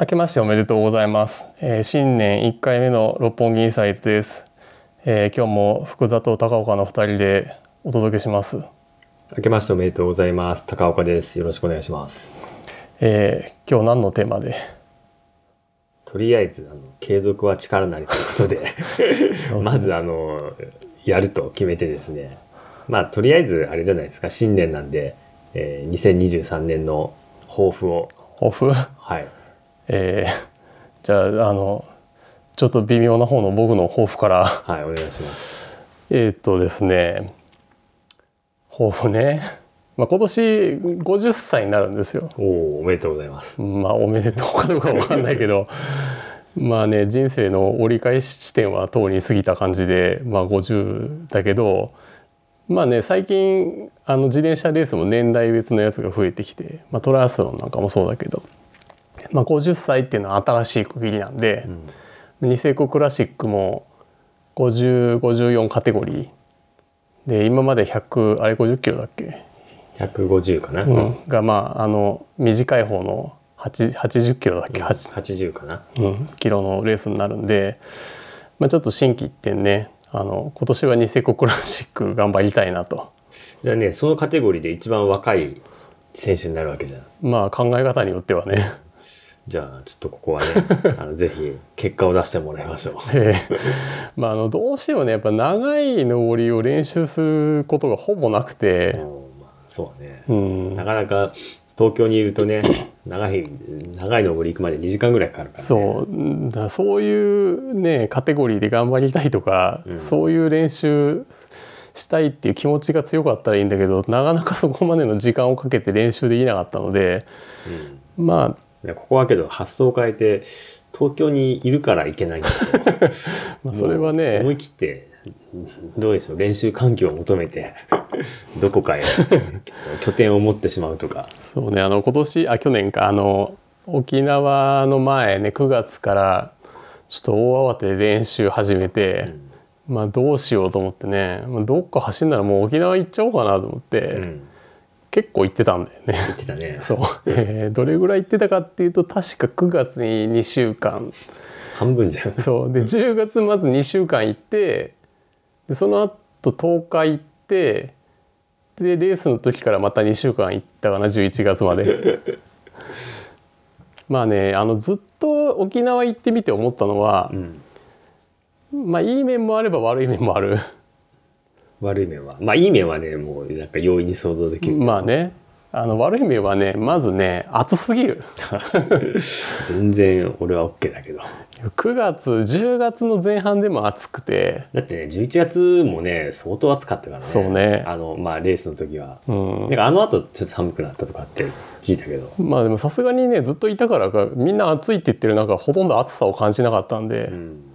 明けましておめでとうございます、えー新年1回目の六本木インサイトです、えー今日も福田と高岡の2人でお届けします、明けましておめでとうございます。高岡です。よろしくお願いします。えー今日何のテーマで？とりあえず、あの、継続は力なりということで、まずあの、やると決めてですね。まあ、とりあえず、あれじゃないですか、新年なんで、えー2023年の抱負を、オフはい。えーじゃああのちょっと微妙な方の僕の抱負から。はい、お願いします。えーっとですね抱負ね、まあ、今年50歳になるんですよ。おお、おめでとうございます。まあおめでとうかどうかわかんないけど。まあね人生の折り返し地点はとうに過ぎた感じでまあ50だけどまあね最近あの自転車レースも年代別のやつが増えてきて、まあ、トライアスロンなんかもそうだけど、まあ、50歳っていうのは新しい区切りなんで、ニセコクラシックも5054カテゴリー。で今まで100あれ50キロだっけ？150かな、うん、がまああの短い方の8 80キロだっけ、8 80かな？うん、キロのレースになるんで、まあ、ちょっと心機一転ね。あの今年はニセコクラシック頑張りたいなと。じゃあね、そのカテゴリーで一番若い選手になるわけじゃん。まあ考え方によってはねじゃあ、ちょっとここはね、あのぜひ結果を出してもらいましょう。ええまああのどうしてもねやっぱ長い登りを練習することがほぼなくて、うんまあ、そうね。うん、なかなか東京にいるとね、長い、長い登り行くまで2時間ぐらいかかるから、ね。そうだそういうねカテゴリーで頑張りたいとか、うんそういう練習したいっていう気持ちが強かったらいいんだけどなかなかそこまでの時間をかけて練習できなかったのでまあいやここはけど発想を変えて、東京にいるからいけないんだと まあそれはもう思ねい切って、どうでしょう、練習環境を求めて、どこかへ 拠点を持ってしまうとか。そうねあの今年あ去年かあの沖縄の前ね9月からちょっと大慌てで練習始めて、まあどうしようと思ってね、まあ、どっか走んならもう沖縄行っちゃおうかなと思って、うん。結構行ってたんだよね。言ってたね。そう、えーどれぐらい行ってたかっていうと確か9月に2週間半分じゃん。そうで10月まず2週間行ってでその後10日行ってでレースの時からまた2週間行ったかな11月まで まあねあのずっと沖縄行ってみて思ったのはう、ん。まあいい面もあれば悪い面もある悪い面は。まあいい面はね、もうなんか容易に想像できる。まあねあの悪い面はねまずね暑すぎる 全然俺は OK だけど。9月10月の前半でも暑くてだってね、11月もね、相当暑かったからね。そうねあの、まあ、レースの時は。うんなんかあの後ちょっと寒くなったとかって聞いたけど。まあでもさすがにねずっといたからかみんな暑いって言ってる中ほとんど暑さを感じなかったんで、うん。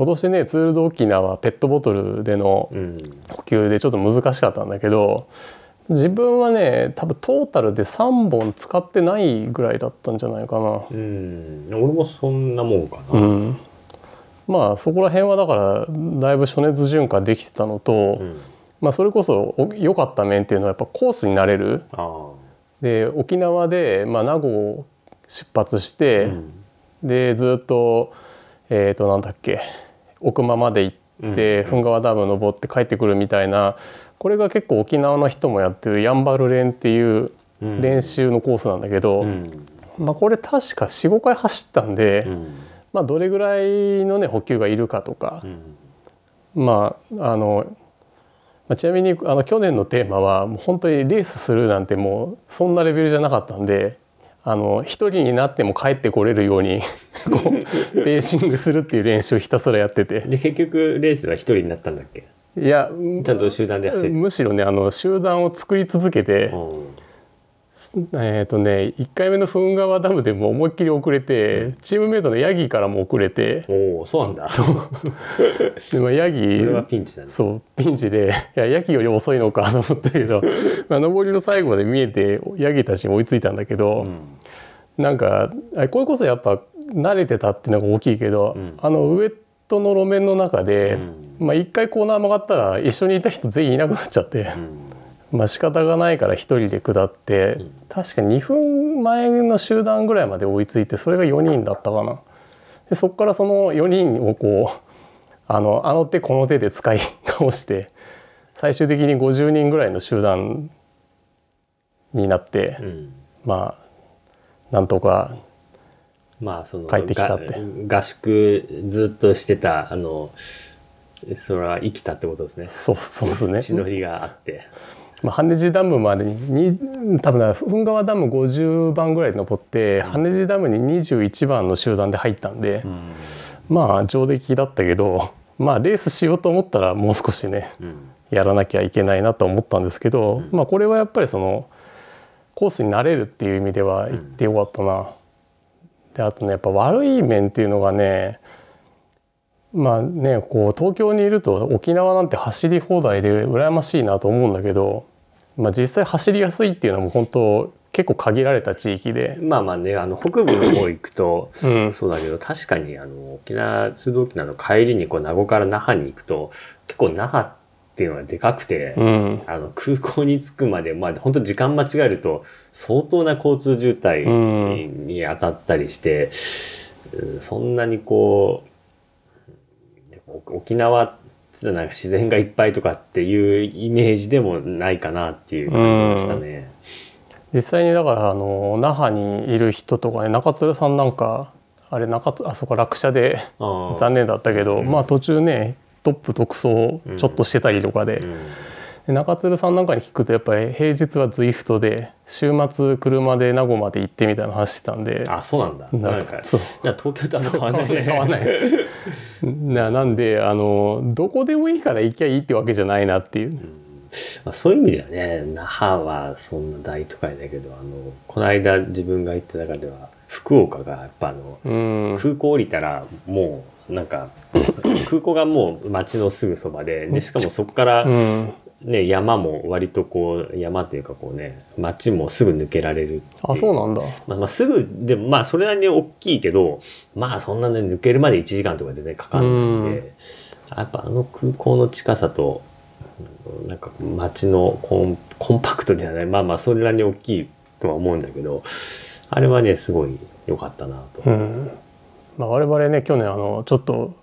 今年ねツール・ド・沖縄ペットボトルでのうん。補給でちょっと難しかったんだけど自分はね多分トータルで3本使ってないぐらいだったんじゃないかな。うん。俺もそんなもんかな。うん、まあそこら辺はだからだいぶ暑熱順化できてたのと、うん。まあ、それこそお良かった面っていうのはやっぱコースになれるあで沖縄で、まあ、名護を出発しあ。て、うん。でずっとえっ、となんだっけ奥間まで行って、うん噴川ダム登って帰ってくるみたいなこれが結構沖縄の人もやってるやんばる練っていううん練習のコースなんだけど、うん。まあ、これ確か45回走ったんで、うん。まあ、どれぐらいのね補給がいるかとかう、ん。まああの、まあ、ちなみにあの去年のテーマはもう本当にレースするなんてもうそんなレベルじゃなかったんであの一人になっても帰ってこれるように こうペーシングするっていう練習をひたすらやってて。で、結局レースは一人になったんだっけ？いやちゃんと集団で走って。むしろねあの集団を作り続けて、うんえっ、とね1回目の噴川ダムでも思いっきり遅れて、チームメイトのヤギからも遅れておお、そうなんだ。そ でもヤギれはピンチだね。そうピンチでいやヤギより遅いのかと思ったけど、まあ、上りの最後まで見えてヤギたちに追いついたんだけど、うん。なんかあこれこそやっぱ慣れてたっていうのが大きいけど、うんあのウエットの路面の中で、うまあ、一回コーナー曲がったら一緒にいた人全員いなくなっちゃって、うん。まあ仕方がないから一人で下って、確か2分前の集団ぐらいまで追いついてそれが4人だったかな。でそこからその4人をこうあのあの手この手で使い倒して最終的に50人ぐらいの集団になって、うん。まあなんとかまあその帰ってきたって。が合宿ずっとしてたあのそれは生きたってことですね。そうそうですね。血のりがあってまあ、羽地ダムまでにに多分な噴川ダム50番ぐらい登って羽地ダムに21番の集団で入ったんで、まあ上出来だったけどまあレースしようと思ったらもう少しねうん。やらなきゃいけないなと思ったんですけど、まあこれはやっぱりそのコースに慣れるっていう意味では行ってよかったな。であとねやっぱ悪い面っていうのがねまあねこう東京にいると沖縄なんて走り放題で羨ましいなと思うんだけど、まあ、実際走りやすいっていうのも本当結構限られた地域で、まあまあねあの北部の方行くとうん、そうだけど確かにあの沖縄通道沖縄の帰りにこう名護から那覇に行くと結構那覇っていうのはでかくて、うん、あの空港に着くまでまあ本当時間間違えると相当な交通渋滞うん。に当たったりして、うんそんなにこう沖縄ってなんか自然がいっぱいとかっていうイメージでもないかなっていう感じがしたね。実際にだからあの那覇にいる人とかね中鶴さんなんかあれ中津あそこ落車で残念だったけど、まあ途中ねトップ独走ちょっとしてたりとかで,、うんで中鶴さんなんかに聞くとやっぱり平日はズイフトで週末車で名護まで行ってみたいな話してたんで。あそうなんだ。ななんかそう。東京とあんま変わんないね。変わんない。ななんであのどこでもいいから行きゃいいってわけじゃないなっていう、まあ、そういう意味ではね那覇はそんな大都会だけどあのこの間自分が行った中では福岡がやっぱあの、うん。空港降りたらもうなんか 空港がもう街のすぐそばででしかもそこから、うん、ね、山も割とこう山というかこうね街もすぐ抜けられるあそうなんだ。まあ、まあすぐでもまあそれなりに大きいけどまあそんなね抜けるまで1時間とか全然かかんないんで、うん。やっぱあの空港の近さとうんなんか街のコンコンパクトではない。まあまあそれなりに大きいとは思うんだけどあれはねすごい良かったなと。うん。まあ、我々ね去年あのちょっと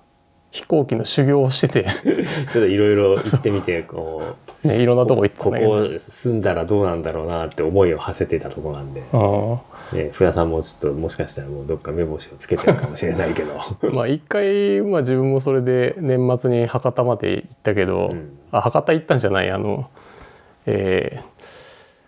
飛行機の修行をしてて、ちょっといろいろ行ってみてこう。ね、いろんなとこ行ったここ住んだらどうなんだろうなって思いを馳せてたとこなんで、うんね、福田さんもちょっともしかしたらもうどっか目星をつけてるかもしれないけど。まあ一回、まあ、自分もそれで年末に博多まで行ったけど、うん。あ博多行ったんじゃないあの、えー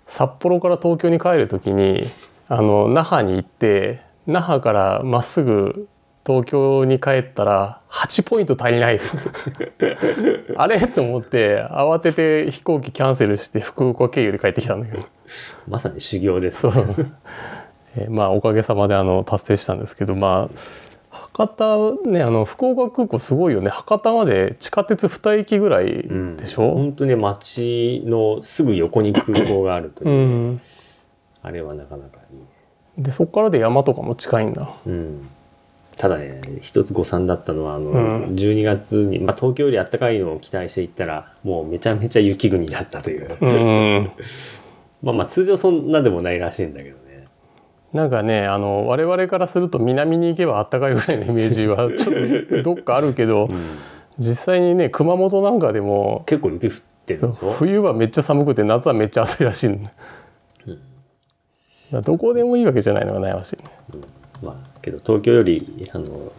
札幌から東京に帰る時にあの那覇に行って那覇からまっすぐ東京に帰ったら8ポイント足りない。あれ？と思って慌てて飛行機キャンセルして福岡経由で帰ってきたんだけど。まさに修行です。そう、えーまあおかげさまであの達成したんですけどまあ博多ねあの福岡空港すごいよね。博多まで地下鉄2駅ぐらいうん。でしょ、本当に街のすぐ横に空港があるというう、ん。あれはなかなかいい、でそこからで山とかも近いんだ。うん、ただね一つ誤算だったのはあの、うん。12月に、まあ、東京より暖かいのを期待していったらもうめちゃめちゃ雪国だったという、うん。まあまあ通常そんなでもないらしいんだけどね。なんかねあの我々からすると南に行けば暖かいぐらいのイメージは ちょっとどっかあるけど、うん。実際にね熊本なんかでも結構雪降ってるそうで冬はめっちゃ寒くて夏はめっちゃ暑いらしいんだ,、だからどこでもいいわけじゃないのが悩ましいね。まあけど東京よりあの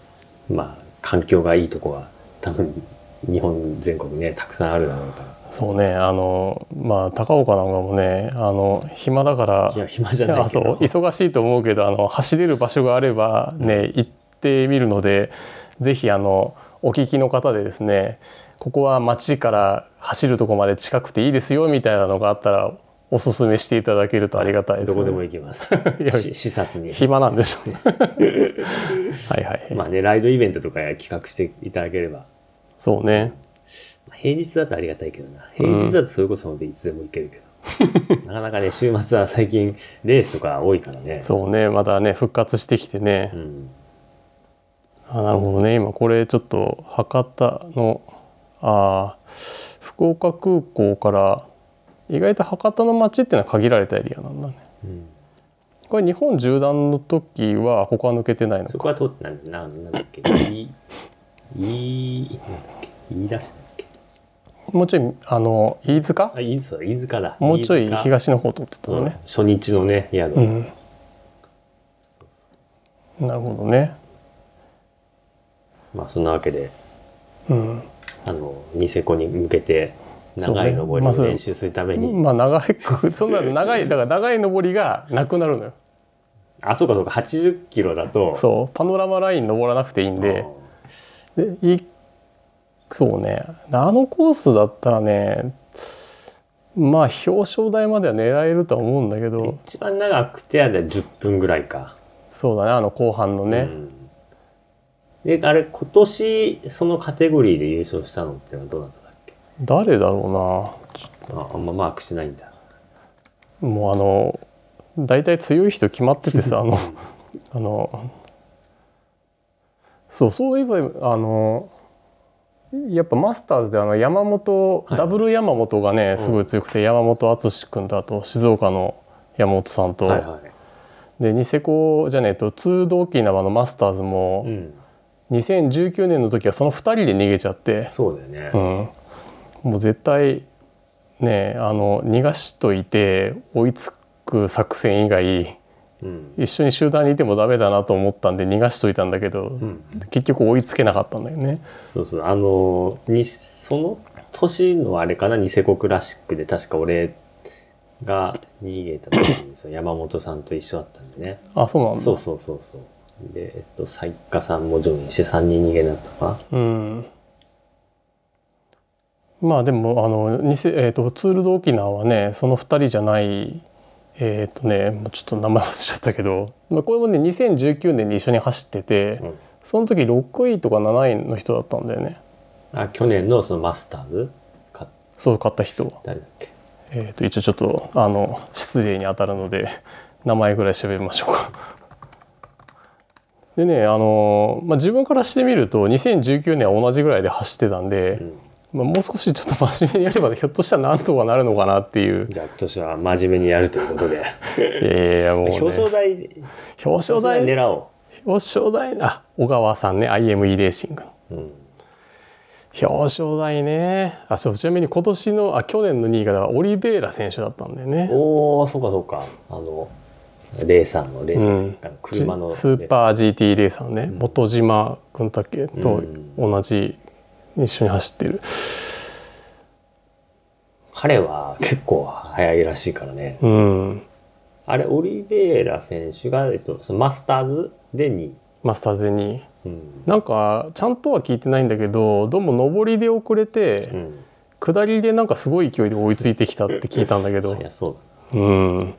まあ環境がいいとこは多分日本全国ねたくさんあるだろうから。そうねあのまあ高岡なんかもねあの暇だからいや暇じゃないあそう忙しいと思うけどあの走れる場所があればね、行ってみるのでぜひあのお聞きの方でですねここは街から走るとこまで近くていいですよみたいなのがあったらおすすめしていただけるとありがたいです、どこでも行きます。いやし視察に。暇なんでしょうね。はいはい、まあねライドイベントとか企画していただければ。そうね。まあ平日だとありがたいけどな。平日だとそれこそいつでも行けるけど、なかなかね週末は最近レースとか多いからね。そうね。まだね復活してきてね、うん。あなるほどね。今これちょっと博多のあー福岡空港から意外と博多の街っていうのは限られたエリアなんだね。うんこれ日本縦断の時は他抜けてないのか。そこは通ってないななんだっけ？いいいいなんだっけ言い出しだっけもうちょいあの飯塚あ飯塚飯塚だもうちょい東の方通ってたのうん初日のね宿、うん、なるほどねまあそんなわけでうんあのニセコに向けて長い登りを練習するために、まあ長い そんな長いだから長い登りがなくなるのよ。あそうかそうか。80キロだと。そう。パノラマライン登らなくていいんで。でいそうね。あのコースだったらねまあ表彰台までは狙えるとは思うんだけうんど。一番長くてあれ10分ぐらいか。そうだねあの後半のね、うん。であれ今年そのカテゴリーで優勝したのってのはどうなった？誰だろああんまマークしてないんだ。うなもうあの大体強い人決まっててさ あのあのそうそういえばあのやっぱマスターズであの山本、はい。ダブル山本がねすごい強くて、山本篤君とあと静岡の山本さんと、はいはい、でニセコじゃねえとツード沖縄のマスターズもうん、2019年の時はその2人で逃げちゃって、そうだよね、うん、もう絶対ねあの逃がしといて追いつく作戦以外うん。一緒に集団にいてもダメだなと思ったんで逃がしといたんだけど、うん、結局追いつけなかったんだよね。そうそう。あのにその年のあれかなニセコクラシックで確か俺が逃げた時にその山本さんと一緒だったんでね。あそうなんだ。そうそうそうそう。でえっと斉家さんもジョインして3人逃げになったのか。うんまあでもあのえー、とツール・ド・沖縄はねその2人じゃないえっ、とねもうちょっと名前忘れちゃったけど、まあ、これもね2019年に一緒に走ってて、うん。その時6位とか7位の人だったんだよね。なあ去年のそのマスターズ？かそう買った人。は、誰だっけ？えー、と一応ちょっとあの失礼に当たるので名前ぐらい調べましょうか。でねあの、まあ、自分からしてみると2019年は同じぐらいで走ってたんで、うんまあ、もう少しちょっと真面目にやればひょっとしたらなんとかなるのかなっていう。じゃあ今年は真面目にやるということで。いやいやいやもう、ね、表彰台表彰台狙お表彰台あ小川さんね IME レーシングの。う、うん、表彰台ね。あそうちなみに今年のあ去年の2位がだからオリベイラ選手だったんだよね。おおそうかそうか。あのレーサーのレーサー、うん。車のスーパー GT レーサーのね、ん。元島君だけと同じ一緒に走ってる、彼は結構速いらしいからね。うん、あれオリベイラ選手が、えっと、そのマスターズで2位、マスターズにうん。なんかちゃんとは聞いてないんだけどどうも上りで遅れて、うん、下りでなんかすごい勢いで追いついてきたって聞いたんだけど。いやそううん。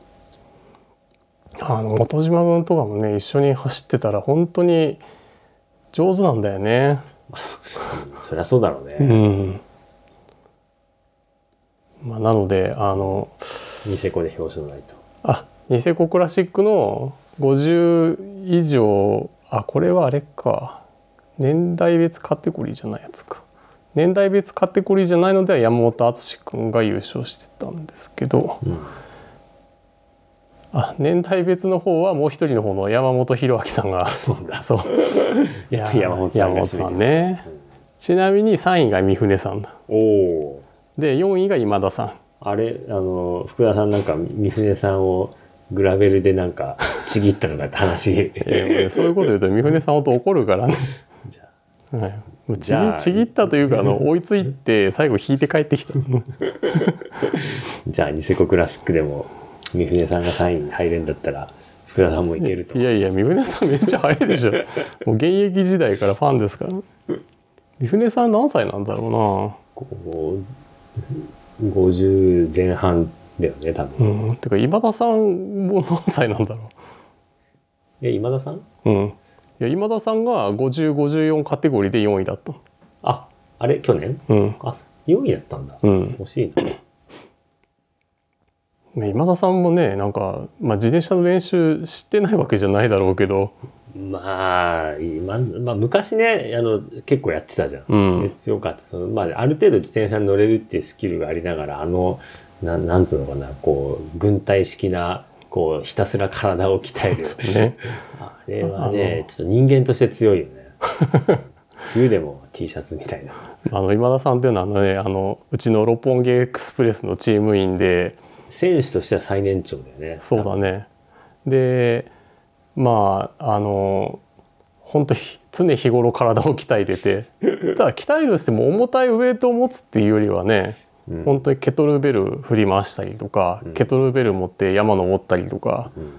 あの元島君とかもね一緒に走ってたら本当に上手なんだよねそりゃそうだろうね、うん。まあ、なのであのニセコで表彰台と。あニセコクラシックの50以上あこれはあれか。年代別カテゴリーじゃないやつか。年代別カテゴリーじゃないのでは山本篤君が優勝してたんですけど。うんあ年代別の方はもう一人の方の山本博明さんが。そうだ。そう。山本さんが山本さんね。ちなみに3位が三船さん。だおおで4位が今田さん。あれあの福田さんなんか三船さんをグラベルでなんか ちぎったとかって話。そういうこと言うと三船さんほんと怒るからね。じゃあ。はい、ちぎちぎったというかあの追いついて最後引いて帰ってきた。じゃあニセコクラシックでも三船さんが3位に入れんだったら福田さんもいけると。いやいや三船さんめっちゃ早いでしょ。もう現役時代からファンですから。三船さん何歳なんだろこう50前半だよね多う分、なうん。てか今田さんも何歳なんだろえ今田さん？ううん。いや今田さんが5054カテゴリーで4位だった。ああれ？去年？うん。あ4位だったんだ、うん。欲しいなね今田さんもねなんか、まあ、自転車の練習してないわけじゃないだろうけど。まあ今、まあ、昔ねあの結構やってたじゃん、うん。で強かった。その、まあ、ある程度自転車に乗れるっていうスキルがありながらあのななんつうのかなこう軍隊式なこうひたすら体を鍛える。ね。あれはねちょっと人間として強いよね。冬でも T シャツみたいな。あの今田さんっていうのはあのねあのうちの六本木エクスプレスのチーム員で選手としては最年長だよね。そうだね。でまああの本当ひ常日頃体を鍛えてて。ただ鍛えるっても重たいウエイトを持つっていうよりはね、うん。本当にケトルベル振り回したりとか、うん。ケトルベル持って山登ったりとか、うん。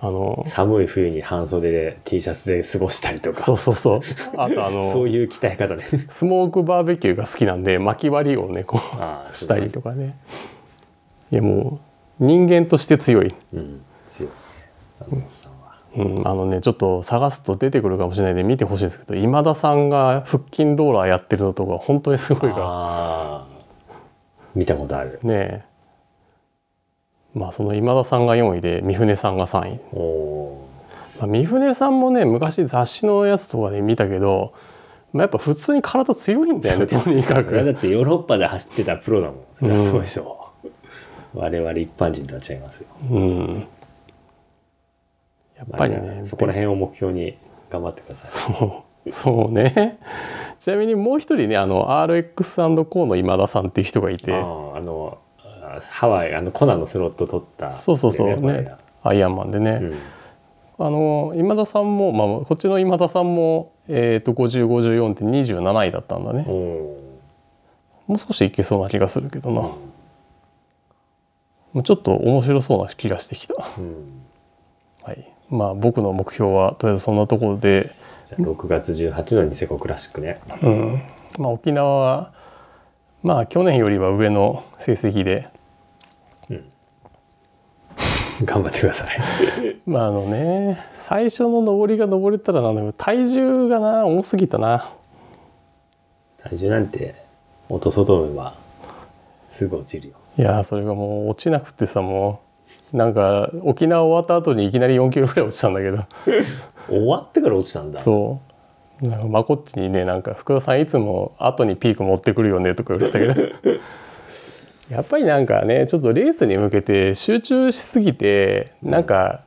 あの寒い冬に半袖で T シャツで過ごしたりとか。そうそうそう。あとあの そういう鍛え方ね。スモークバーベキューが好きなんで薪割りをねこうしたりとかねいやもう人間として強い、うん強い。うん、あのねちょっと探すと出てくるかもしれないんで見てほしいですけど今田さんが腹筋ローラーやってるのとか本当にすごいから。見たことある。ねえ。まあその今田さんが4位で三船さんが3位、まあ、三船さんもね昔雑誌のやつとかで見たけど、まあ、やっぱ普通に体強いんだよねとにかそれはだくってヨーロッパで走ってたプロだもん。それはそうでしょう、我々一般人とは違いますよ。うん。やっぱりねそこら辺を目標に頑張ってくださそうそうね。ちなみにもう一人ねあの RX&Co の今田さんっていう人がいいて。あのあハワイあのコナンのスロット取ったそうそうそう。ねアイアンマンでね、うん。あの今田さんも、まあ、こっちの今田さんも、えー、と5054って27位だったんだね。もう少しいけそうな気がするけどな、ーまあちょっと面白そうな気がしてきた、うん。はい、まあ僕の目標はとりあえずそんなところで、じゃあ6月18のニセコクラシックね。うん。まあ、沖縄はまあ去年よりは上の成績で。頑張ってください。まああのね最初の上りが登れたらなんだけど体重がな重すぎたな。体重なんて落とそうと思えばすぐ落ちるよいやーそれがもう落ちなくてさもう。なんか沖縄終わった後にいきなり4キロぐらい落ちたんだけど。終わってから落ちたんだ。そう。なんかまこっちにねなんか福田さんいつも後にピーク持ってくるよねとか言われてたけど。やっぱりなんかねちょっとレースに向けて集中しすぎてなんか、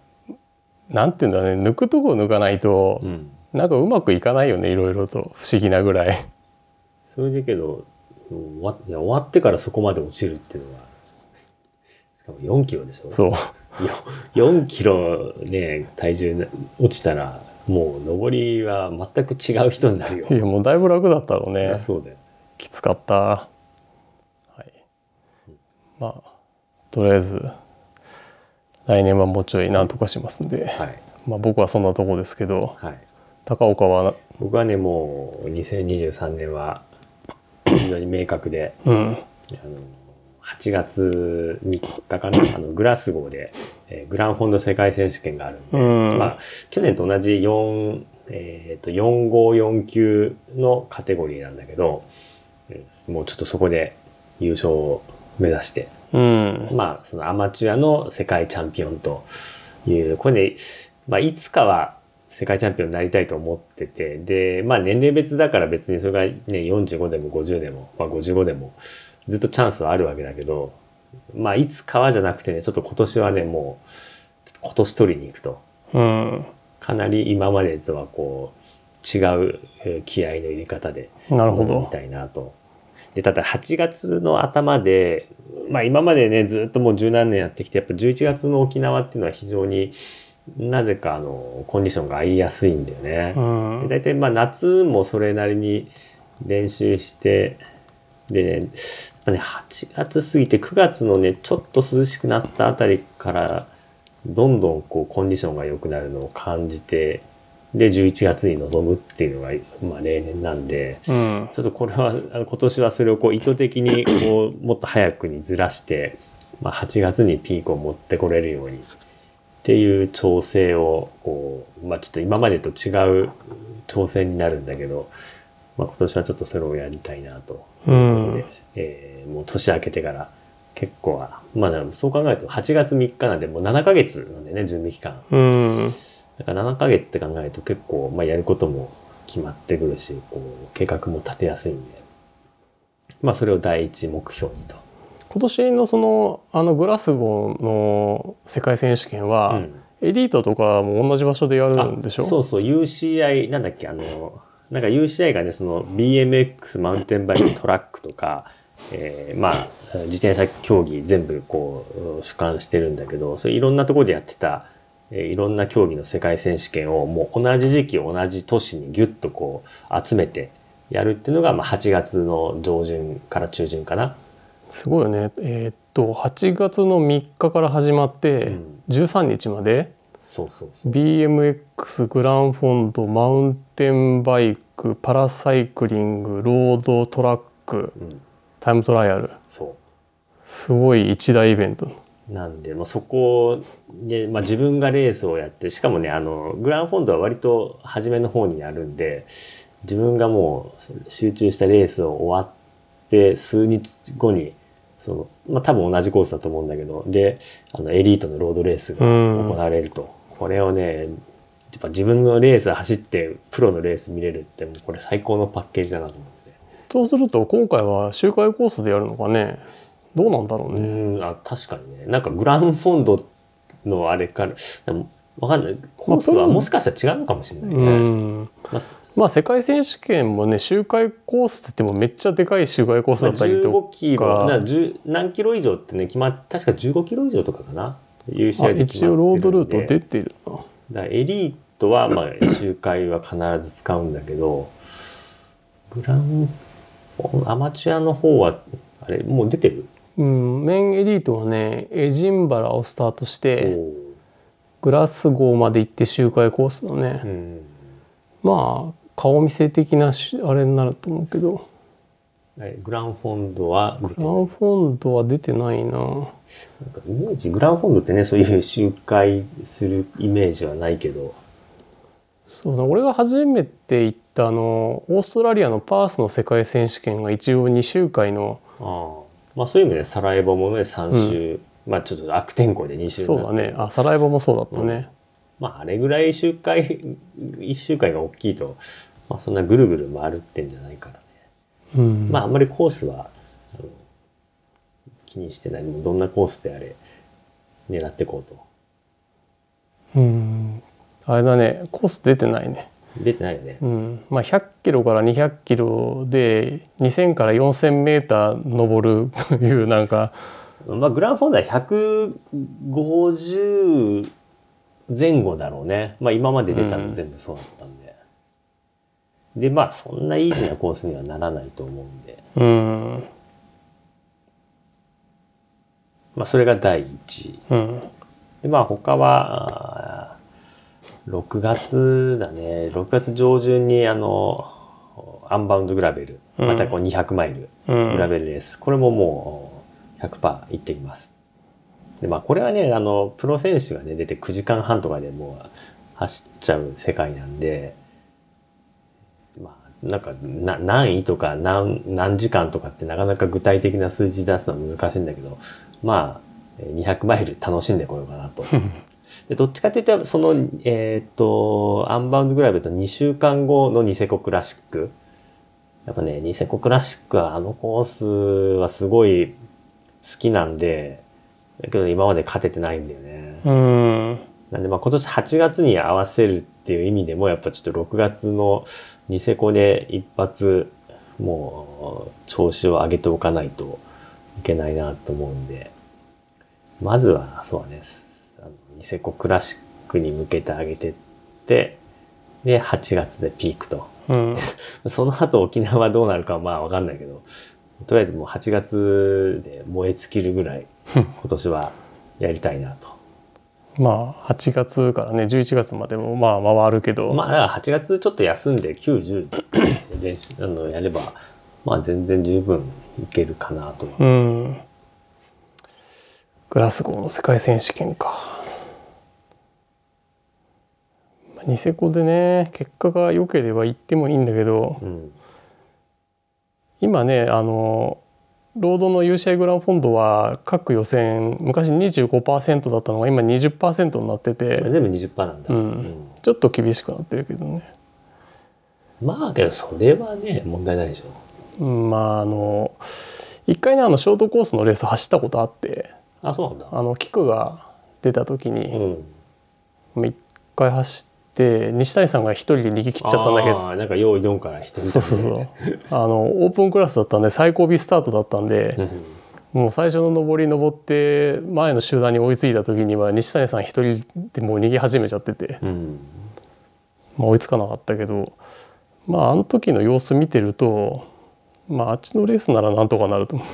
なんていうんだろうね抜くとこ抜かないと、うん。なんかうまくいかないよねいろいろと。不思議なぐらい。それだけど終わいや終わってからそこまで落ちるっていうのはしかも4キロでしょ？そう。よ4キロね体重な落ちたらもう上りは全く違う人になるよ。いやもうだいぶ楽だったろうね。ゃそうだよ。きつかった。はい。まあとりあえず来年はもうちょいなんとかしますんで、はい。まあ僕はそんなとこですけど。はい。高岡は？僕はねもう2023年は非常に明確でうん。あの8月3日かな あのグラスゴーで、えーグランフォンド世界選手権があるんで、うん。まあ、去年と同じ4、えー、と4549のカテゴリーなんだけど、えーもうちょっとそこで優勝を目指して、うん。まあ、そのアマチュアの世界チャンピオンという、これね、まあ、いつかは世界チャンピオンになりたいと思ってて、で、まあ、年齢別だから別にそれがね、45でも50でも、まあ、55でも、ずっとチャンスはあるわけだけど、まあ、いつかはじゃなくてね、ちょっと今年はね、もう、今年取りに行くと。うんかなり今までとはこう、違うえー気合の入れ方でなるほどみたいなと。で、ただ8月の頭で、まあ今までね、ずっともう十何年やってきて、やっぱ11月の沖縄っていうのは非常になぜかあの、コンディションが合いやすいんだよね。うんで大体まあ夏もそれなりに練習して、でね、やっぱね、8月過ぎて9月のね、ちょっと涼しくなったあたりから、どんどんこうコンディションが良くなるのを感じて、で、11月に臨むっていうのが、まあ例年なんで、うんちょっとこれは、あの今年はそれをこう意図的にこう、もっと早くにずらして、まあ8月にピークを持ってこれるようにっていう調整を、こう、まあちょっと今までと違う調整になるんだけど、まあ今年はちょっとそれをやりたいなととで、んえーもう年明けてから結構は、まあでもそう考えると8月3日なんでもう7ヶ月なんでね、準備期間。うんだから7ヶ月って考えると結構、まあ、やることも決まってくるし、こう、計画も立てやすいんで。まあ、それを第一目標にと今年のそのあのグラスゴーの世界選手権は、うんエリートとかも同じ場所でやるんでしょ？そうそう UCI なんだっけあのなんか UCI がねその BMX マウンテンバイクトラックとか、えーまあ自転車競技全部こう主管してるんだけどそれいろんなところでやってた、えーいろんな競技の世界選手権をもう同じ時期同じ年にギュッとこう集めてやるっていうのが、まあ、8月の上旬から中旬かな。すごいよね。えーっと8月の3日から始まってうん。13日まで、そうそうそう。BMX グランフォンドマウンテンバイクパラサイクリングロードトラックうん、タイムトライアル。そう。すごい一大イベント。なんで、まあ、そこで、まあ、自分がレースをやってしかもねあのグランフォンドは割と初めの方にやるんで自分がもう集中したレースを終わって数日後にその、まあ、多分同じコースだと思うんだけどであのエリートのロードレースが行われると、これをねやっぱ自分のレース走ってプロのレース見れるってもうこれ最高のパッケージだなと思って。そうすると今回は周回コースでやるのかねどうなんだろううね、ん、あ、確かにね。なんかグランフォンドのあれから、わかんない。コースはもしかしたら違うのかもしれないね。うんまあ、まあ世界選手権もね周回コースって言ってもめっちゃでかい周回コースだったりと15キロ、なか10何キロ以上ってね、決まっ確か15キロ以上とかかな？優あ勝で決まってるんで。一応ロードルート出てるな。エリートは、まあ、周回は必ず使うんだけど、グランフォン、アマチュアの方は、あれ、もう出てる？うんメンエリートはねエジンバラをスタートしてグラスゴーまで行って周回コースだね、うん。まあ顔見せ的なしあれになると思うけど。えグランフォンドはグランフォンドは出てないな。なんかイメージ、グランフォンドってね、そういう集会するイメージはないけど、そうだ俺が初めて行ったあのオーストラリアのパースの世界選手権が一応2周回のああ。まあそういう意味でサラエボもね、3週、まあちょっと悪天候で2週そうだね。あサラエボもそうだったね、まああれぐらい周回、1周回が大きいと、まあそんなぐるぐる回るってんじゃないからね。うんまああんまりコースは、気にしてない。でもどんなコースであれ、狙っていこうと。うんあれだねコース出てないね出てないよね。うんまあ100キロから200キロで2000から4000メーター登るというなんかまあグランフォンドは150前後だろうね。まあ今まで出たの全部そうだったんで。で、まあそんなイージーなコースにはならないと思うんで。うんまあそれが第一位。うんで、まあ他は、あー6月だね。6月上旬にあの、アンバウンドグラベル。うんまたこう200マイルうんグラベルです。これももう100%行ってきます。で、まあこれはね、あの、プロ選手がね、出て9時間半とかでもう走っちゃう世界なんで、まあ、なんか、な何位とか何、何時間とかってなかなか具体的な数字出すのは難しいんだけど、まあ、えー200マイル楽しんでこようかなと。でどっちかというと、その、えっ、と、アンバウンドグラベルと2週間後のニセコクラシック。やっぱね、ニセコクラシックはあのコースはすごい好きなんで、だけど今まで勝ててないんだよね。うんなんでまあ今年8月に合わせるっていう意味でも、やっぱちょっと6月のニセコで一発、もう調子を上げておかないといけないなと思うんで、まずはそうだね、あのニセコクラシックに向けて上げてって、で、8月でピークと。うん その後沖縄はどうなるかはまあわかんないけど、とりあえずもう8月で燃え尽きるぐらい今年はやりたいなと。まあ8月からね11月までもまあ回るけど、まあだから8月ちょっと休んで90練習あのやればまあ全然十分いけるかなと。うんグラスゴーの世界選手権かまあニセコでね結果が良ければ行ってもいいんだけどうん。今ねあのロードの UCI グランフォンドは各予選昔25%だったのが今20%になってて。全部20%なんだ。うん。ちょっと厳しくなってるけどね、まあけどそれはね問題ないでしょ。うん、まああの一回ねあのショートコースのレース走ったことあって。あそうなんだ。あのキクが出た時うにん一回走って西谷さんが一人で逃げ切っちゃったんだけど。なんか用意ドンから一人そうそうそう。あのオープンクラスだったんで最後尾スタートだったんでうんもう最初の上り登って前の集団に追いついた時には西谷さん一人でもう逃げ始めちゃってて、うん。まあ、追いつかなかったけどまああの時の様子見てるとまああっちのレースならなんとかなると思う。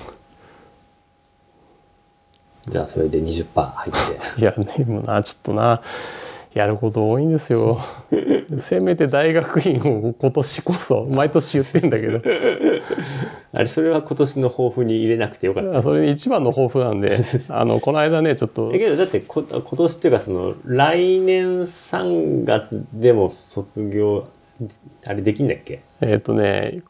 じゃあそれで20%入って。いやでもなちょっとなやること多いんですよ。せめて大学院を今年こそ毎年言ってんだけど。あれそれは今年の抱負に入れなくてよかった。それ一番の抱負なんで あのこの間ねちょっとえけどだってこ今年っていうかその来年3月でも卒業あれできんだっけ？えっ、とね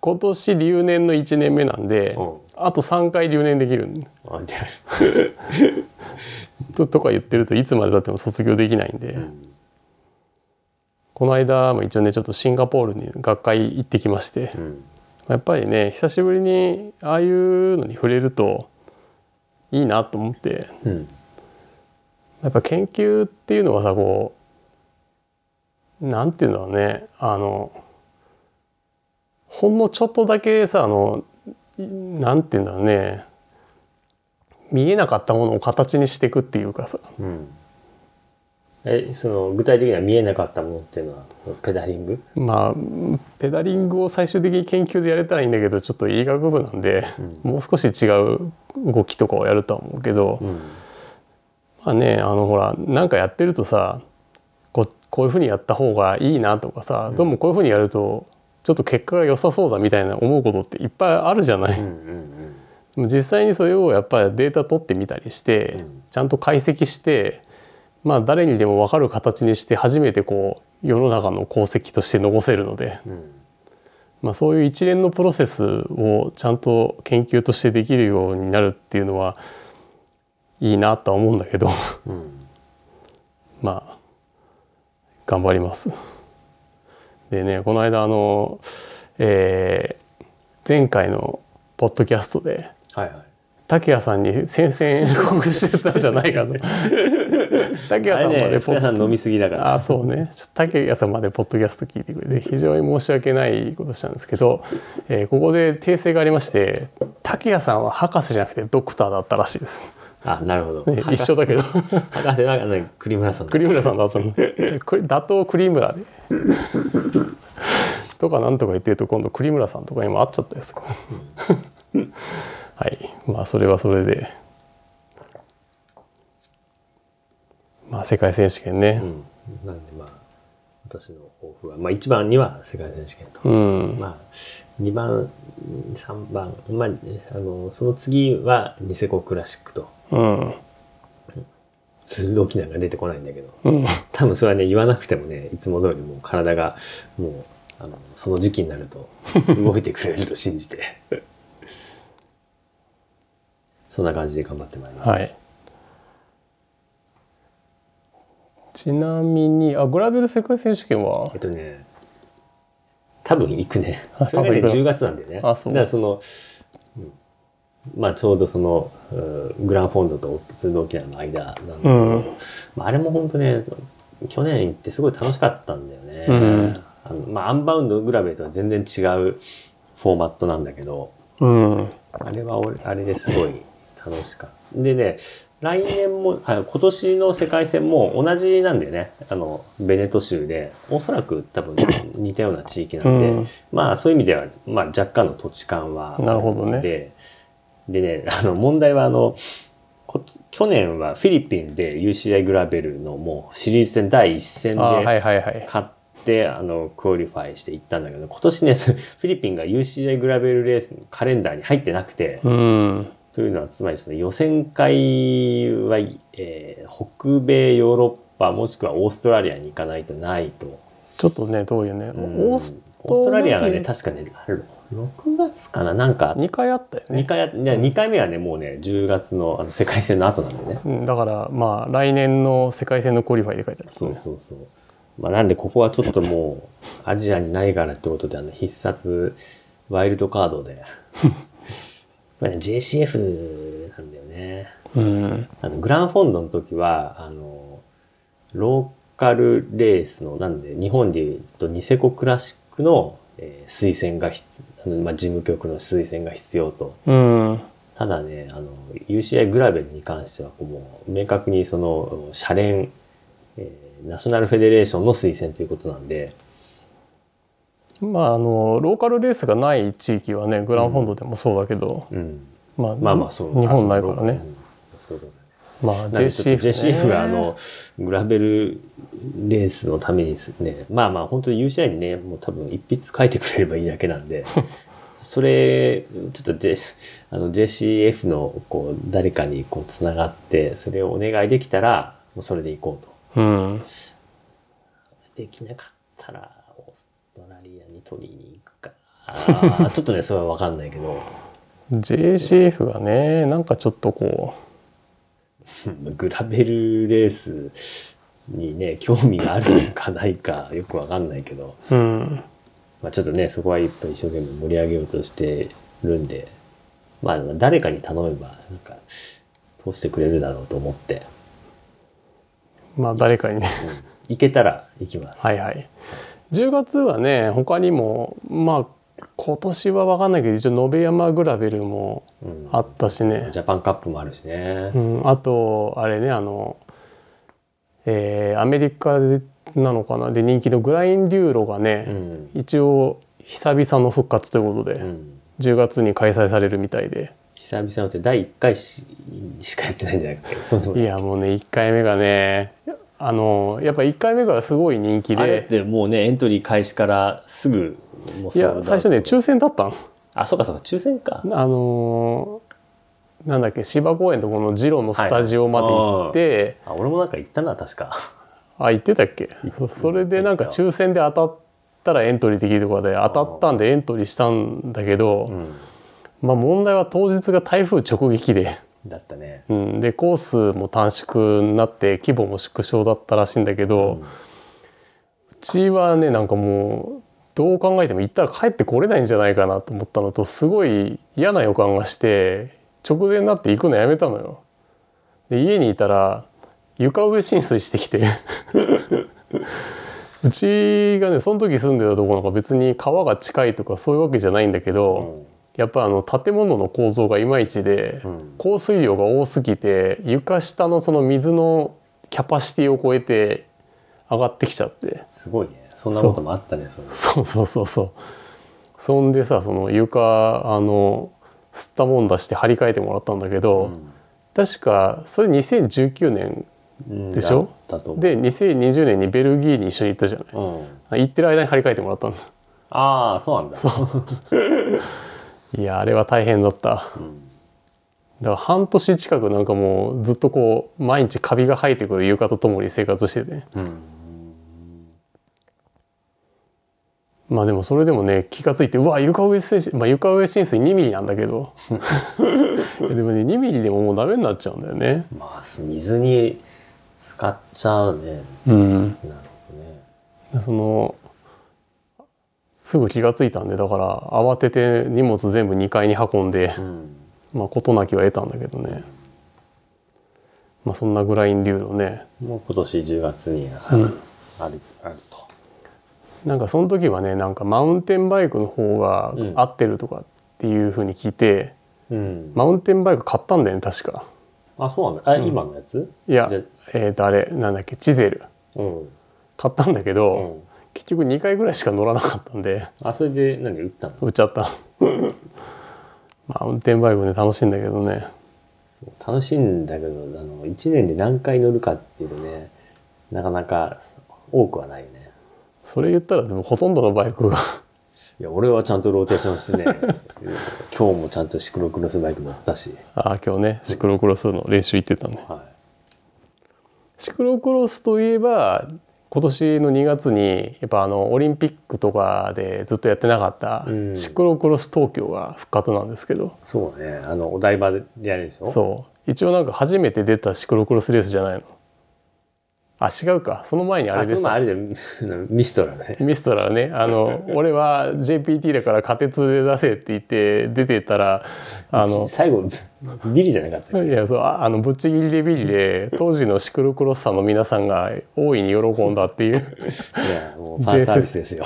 今年留年の1年目なんで、うん。あと3回留年できるんあでととか言ってるといつまでたっても卒業できないんで、ん。この間も一応ねちょっとシンガポールに学会行ってきまして、うん。やっぱりね久しぶりにああいうのに触れるといいなと思って。うん。やっぱ研究っていうのはさこうなんていうんだろうね。あのほんのちょっとだけさあのなんていうんだろうね見えなかったものを形にしていくっていうかさ。うん。えその具体的には見えなかったものっていうのはペダリング？まあペダリングを最終的に研究でやれたらいいんだけどちょっと医学部なんで、もう少し違う動きとかをやるとは思うけど、うん。まあねあのほらなんかやってるとさここういうふうにやった方がいいなとかさ、どうもこういうふうにやるとちょっと結果が良さそうだみたいな思うことっていっぱいあるじゃない？うんうんでも実際にそれをやっぱりデータ取ってみたりして、うんちゃんと解析してまあ誰にでも分かる形にして初めてこう世の中の功績として残せるので、うんまあ、そういう一連のプロセスをちゃんと研究としてできるようになるっていうのはいいなとは思うんだけどうん まあ頑張ります。でねこの間あの、えー前回のポッドキャストではいはい。竹谷さんに宣戦布告してたんじゃないかと。竹谷あさんまでポッ福田さん飲みすぎだからあそうね。竹谷さんまでポッドキャスト聞いてくれて非常に申し訳ないことしたんですけど、えーここで訂正がありまして竹谷さんは博士じゃなくてドクターだったらしいです、あなるほど。ね一緒だけど。博士は栗村さんだ栗村さんだったの。これ打倒栗村で。とかなんとか言ってると今度栗村さんとかにも会っちゃったですはい。まあそれはそれで。まあ世界選手権ね。うん。なんでまあ私の抱負はまあ1番には世界選手権と。うん、まあ、2番、3番、まあ、あの、その次はニセコクラシックと、うん。鋭きなんか出てこないんだけど、うん。多分それはね、言わなくてもね、いつも通りもう体が、もう、あの、その時期になると、動いてくれると信じて、そんな感じで頑張ってまいります。はいちなみにあグラベル世界選手権は？えっとね、多分行くねあ。それがね、多分行く10月なんだよね。あそうだからその、うんまあちょうどその、うんグランフォンドと通道沖縄の間なんだけど、うんまあ、あれも本当ね、去年行ってすごい楽しかったんだよね。うんあのまあアンバウンドグラベルとは全然違うフォーマットなんだけど、うんあれは俺、あれですごい楽しかった。でね、来年も、あ今年の世界戦も同じなんだよね。あの、ベネト州で、おそらく多分似たような地域なんで、うん。まあそういう意味では、まあ若干の土地勘はあるなるほどね。で、でね、あの問題はあの、こ去年はフィリピンで UCI グラベルのもうシリーズ戦第一戦で勝って、あの、クオリファイしていったんだけど、今年ね、フィリピンが UCI グラベルレースのカレンダーに入ってなくて、うんというのは、つまりその予選会は、えー北米、ヨーロッパ、もしくはオーストラリアに行かないとないと。ちょっとね遠いよね、うん。オースオーストラリアがね、確かね、あれ6月かな？なんか、2回あったよね。2回や、いや2回目はね、もうね、10月のあの世界戦の後なんでね。うんだからまあ来年の世界戦のクオリファイで書いてある、そうそうそう。まあ、なんでここはちょっともう、アジアにないからってことで、あの、必殺ワイルドカードで、これね JCF なんだよね。うん。あのグランフォンドの時はあのローカルレースのなんで日本でいうとニセコクラシックの、えー推薦がひあの、まあ、事務局の推薦が必要と。うん。ただねあの UCI グラベルに関してはこうもう明確にその社連、えーナショナルフェデレーションの推薦ということなんでまああのローカルレースがない地域はねグランフォンドでもそうだけど、うん。まあまあまあそう日本ないからね。うんそういうこまあ JCF JCF があのグラベルレースのためにですねまあまあ本当に UCI にねもう多分一筆書いてくれればいいだけなんで それちょっと、J、あの JCF のこう誰かにこうつながってそれをお願いできたらもうそれで行こうと。うん。できなかったら取りに行くか。ちょっとねそれは分かんないけど。JCF がねなんかちょっとこ グラベルレースにね興味があるのかないかよく分かんないけど、ううん。まあ、ちょっとねそこは一生懸命盛り上げようとしてるんで。まあ誰かに頼めばなんか通してくれるだろうと思って、まあ誰かにね。うん。行けたら行きます。はいはい10月はね他にもまあ今年は分かんないけど一応延山グラベルもうん。あったしね、ジャパンカップもあるしね。う。ん、あとあれねあの、えーアメリカでなのかな？で人気のグラインデューロがね、うん。一応久々の復活ということで、うん。10月に開催されるみたいで。久々のって第1回ししかやってないんじゃないかいやもうね1回目がねあのやっぱ1回目がすごい人気あれっでてもうねエントリー開始からすぐいや最初ね抽選だったんあそうかそうか抽選か。あのーなんだっけ芝公園のところのジロのスタジオまで行って、あ俺もなんか行ったな確か。あ行ってたっけ？そそれでなんか抽選で当たったらエントリーできるとかで当たったんでエントリーしたんだけど、うん。まあ問題は当日が台風直撃で、だったね。うん、でコースも短縮になって規模も縮小だったらしいんだけど、うちはねなんかもうどう考えても行ったら帰ってこれないんじゃないかなと思ったのとすごい嫌な予感がして直前になって行くのやめたのよ。で家にいたら床上浸水してきて。うちがねその時住んでたところなんか別に川が近いとかそういうわけじゃないんだけど、やっぱあの建物の構造がいまいちで、うん。降水量が多すぎて床下のその水のキャパシティを超えて上がってきちゃって。すごいね。そんなこともあったねそれそうそうそうそう。そんでさその床あの吸ったもん出して張り替えてもらったんだけど、確かそれ2019年うんでしょ？で2020年にベルギーに一緒に行ったじゃない。うん。行ってる間に張り替えてもらったんだああそうなんだ いやあれは大変だった。うんだから半年近くなんかもうずっとこう毎日カビが生えてくる床とともに生活してて。うんまあでもそれでもね気が付いてうわ床上浸水まあ床上浸水2ミリなんだけど。でもね2ミリでももうダメになっちゃうんだよね。まあ水に使っちゃうね。うん。なるほどね。そのすぐ気が付いたんでだから慌てて荷物全部2階に運んでうん。まあ事なきは得たんだけどね。まあそんなグラインデューロね。もう今年10月にあうん。るあると。なんかその時はねなんかマウンテンバイクの方がうん。合ってるとかっていうふうに聞いて、うん。マウンテンバイク買ったんだよね確か。あそうなんだ。あ今のやつ？いやえっ、とあれなんだっけチゼル。うん。買ったんだけど、うん結局2回ぐらいしか乗らなかったんで。あそれで何売ったの？売っちゃった。マウンテンバイクね楽しいんだけどね。楽しいんだけどあの1年で何回乗るかっていうとねなかなか多くはないよね。それ言ったらでもほとんどのバイクが。いや俺はちゃんとローテーションしてね。今日もちゃんとシクロクロスバイク乗ったし、ああ今日ねシクロクロスの練習行ってたね。はシクロクロスといえば今年の2月にやっぱあのオリンピックとかでずっとやってなかったうん。シクロクロス東京が復活なんですけど、い、そうね。あのお台場でやるでしょ？そう。一応なんか初めて出たシクロクロスレースじゃないのあ違うか。その前にああれですその前あれで ミストラルね。ミストラルね。あの 俺は JPT だから仮鉄で出せって言って出てったらあの最後ビリじゃなかったっいやそうああのぶっちぎりでビリで当時のシクロクロスさんの皆さんが大いに喜んだっていう。けいやもうファンサービスですよ。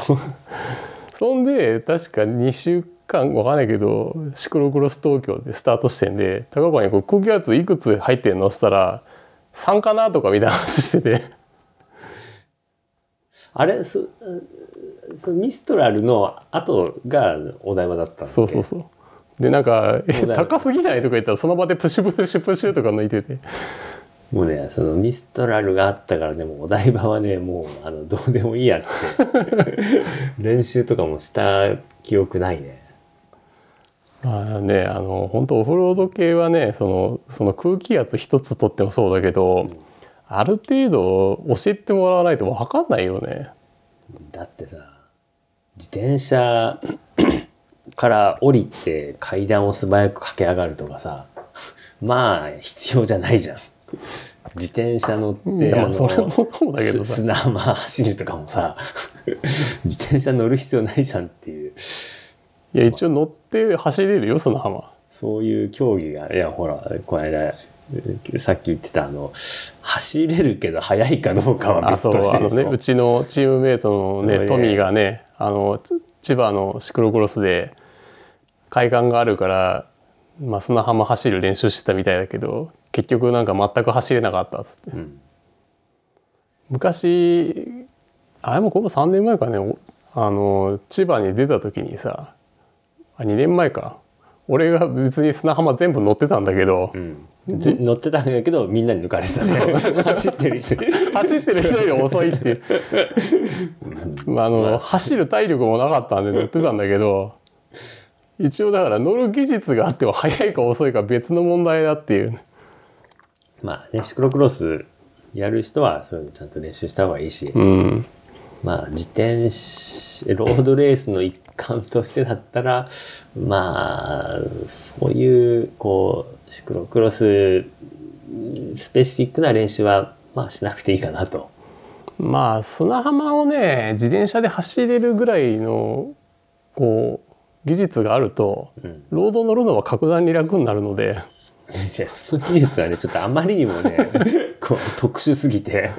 そんで確か2週間わかんないけどシクロクロス東京でスタート地点で高岡にこう空気圧いくつ入ってんの？っつったら3かなとかみたいな話してて。あれそそミストラルの後がお台場だったそうそうそう。でなんか「えそうだよ高すぎない?」とか言ったらその場でプシュプシュプシュとか抜いてて。もうねそのミストラルがあったからねもうお台場はねもうあのどうでもいいやって。練習とかもした記憶ないねまあねあの本当オフロード系はねそのその空気圧一つとってもそうだけど、ある程度教えてもらわないと分かんないよね。だってさ自転車 から降りて階段を素早く駆け上がるとかさまあ必要じゃないじゃん。自転車乗っいてまあそれもそうだけどすさ砂浜走るとかもさ 自転車乗る必要ないじゃんっていういや一応乗って走れるよ砂浜。そういう競技がいやほらこの間さっき言ってたあの走れるけど速いかどうかはあ別としてでしょ。ねうちのチームメイトのそうねねトミーがねあのつ千葉のシクロクロスで海岸があるから、まあ、砂浜走る練習してたみたいだけど結局なんか全く走れなかったっつって。うん。昔あれもここ3年前かねおあの千葉に出た時にさあ2年前か。俺が別に砂浜全部乗ってたんだけど、うん。で乗ってたんだけどみんなに抜かれてた。ね 走ってる人。に走ってる人より遅いっていう、まあ、あの、走る体力もなかったんで乗ってたんだけど。一応だから乗る技術があっても速いか遅いか別の問題だっていう。まあねシクロクロスやる人はそういうのちゃんと練習した方がいいし、うん。まあ自転車ロードレースの一環としてだったらまあそういうこうシクロクロススペシフィックな練習はまあしなくていいかなと。まあ砂浜をね自転車で走れるぐらいのこう技術があるとうん、ロード乗るのは格段に楽になるので。いやその技術はねちょっとあまりにもね こう特殊すぎて、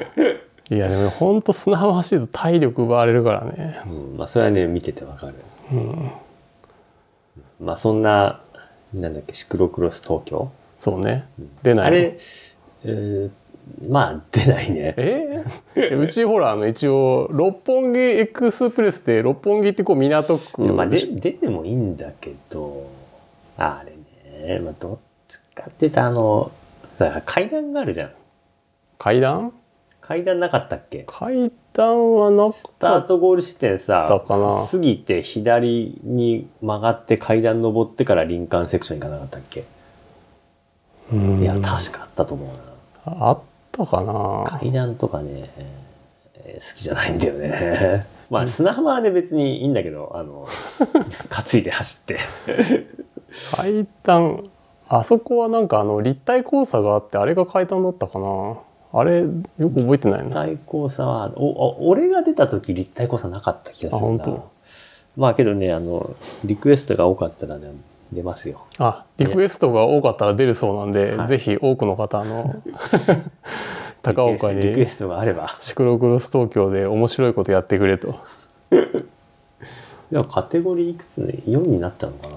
いやでもほんと砂浜走ると体力奪われるからね。うん、まあそれはね見ててわかる。まあそんななんだっけシクロクロス東京？そうね。出ないあれ、えーまあ出ないね。えー？うちほらあの一応六本木エクスプレスで六本木ってこう港区まあで出てもいいんだけどあれね、まあ、どっちかって言ったらあのさ階段があるじゃん。階段？階段なかったっけ？階段はなスタートゴール地点さ過ぎて左に曲がって階段登ってから林間セクション行かなかったっけ、うん。いや確かあったと思うな。あったかな。階段とかね、えー好きじゃないんだよね。まあ砂浜はね別にいいんだけどあの 担いで走って。階段あそこはなんかあの立体交差があってあれが階段だったかなあれよく覚えてないな。立体交差はおお俺が出た時立体交差なかった気がするな。あまあけどねあのリクエストが多かったらね出ますよ。あリクエストが多かったら出るそうなんで、はい。ぜひ多くの方あの 高岡にリクエストがあれば。シクロクロス東京で面白いことやってくれと。でもカテゴリーいくつね4になっちゃうのかな？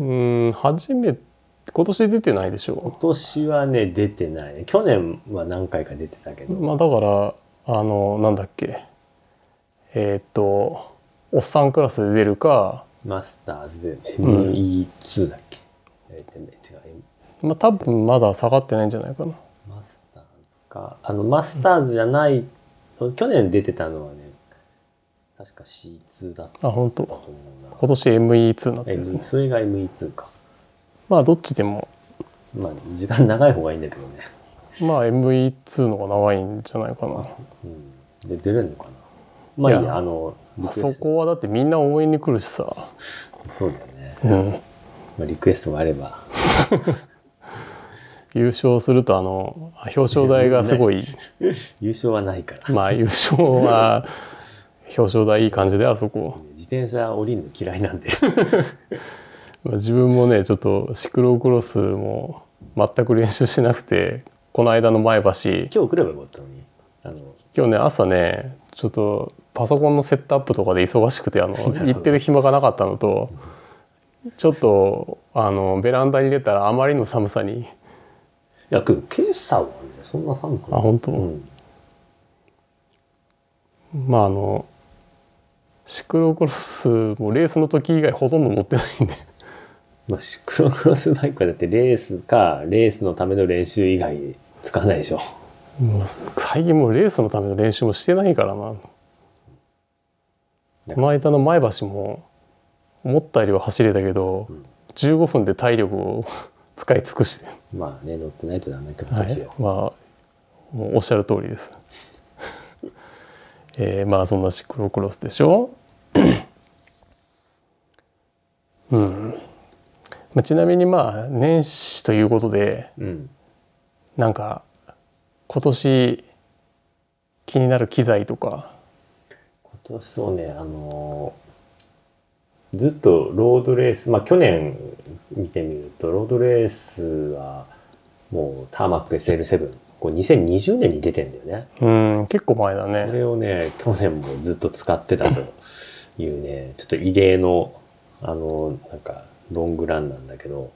うん初め今年出てないでし今ょ年はね出てない。去年は何回か出てたけど、まあだからあのなんだっけ。えーっとおっさんクラスで出るかマスターズで ME2 だっけ、えーでね違うまあ多分まだ下がってないんじゃないかな。マスターズか。あのマスターズじゃない、去年出てたのはね確か C2 だったあ本当。今年 ME2 になってるんですねそれが ME2 かまあどっちでも。まあ時間長い方がいいんだけどね、まあ ME2 の方が長いんじゃないかな。う。ん、で出れるのかな。まあいいいややあのリあそこはだってみんな応援に来るしさ。そうだよね、うん。まあ、リクエストがあれば。優勝するとあの表彰台がすごい、優勝はないから。まあ優勝は 表彰台いい感じであそこ。自転車降りるの嫌いなんで。まあ自分もねちょっとシクロクロスも全く練習しなくてこの間の前橋。今日来ればよかったのに。あの今日ね朝ねちょっとパソコンのセットアップとかで忙しくてあの 行ってる暇がなかったのとちょっとあのベランダに出たらあまりの寒さに。いや今朝はねそんな寒くない。あ本当？うん、まああのシクロクロスもレースの時以外ほとんど乗ってないんでまあシクロクロスバイクはだってレースかレースのための練習以外使わないでしょ。もう最近もうレースのための練習もしてないからな。この間の前橋も思ったよりは走れたけど、ん。15分で体力を 使い尽くして。まあね乗ってないとダメってことはいですよ、、まあもうおっしゃる通りです。えーまあそんなシクロクロスでしょ。うん。まあ、ちなみにまあ年始ということでうんなんか今年気になる機材とか。今年そうねあのーずっとロードレースまあ去年見てみるとロードレースはもうターマック SL7 こう2020年に出てんだよねうん結構前だそね。れをね去年もずっと使ってたというねちょっと異例のあのなんかロングランなんだけど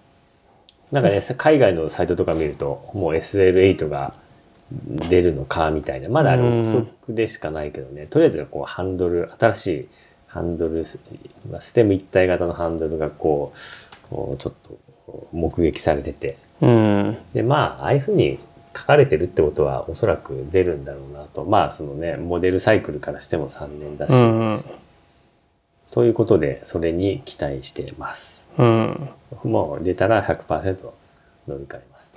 なんかね海外のサイトとか見るともう SL8 が出るのかみたいなまだあれ憶測でしかないけどね。とりあえずこうハンドル新しいハンドルまあステム一体型のハンドルがこうちょっと目撃されてて。うん。でまあああいうふうに書かれてるってことはおそらく出るんだろうなと。まあそのねモデルサイクルからしても3年だし、うん。ということでそれに期待してますうん。もう出たら100%乗り換えます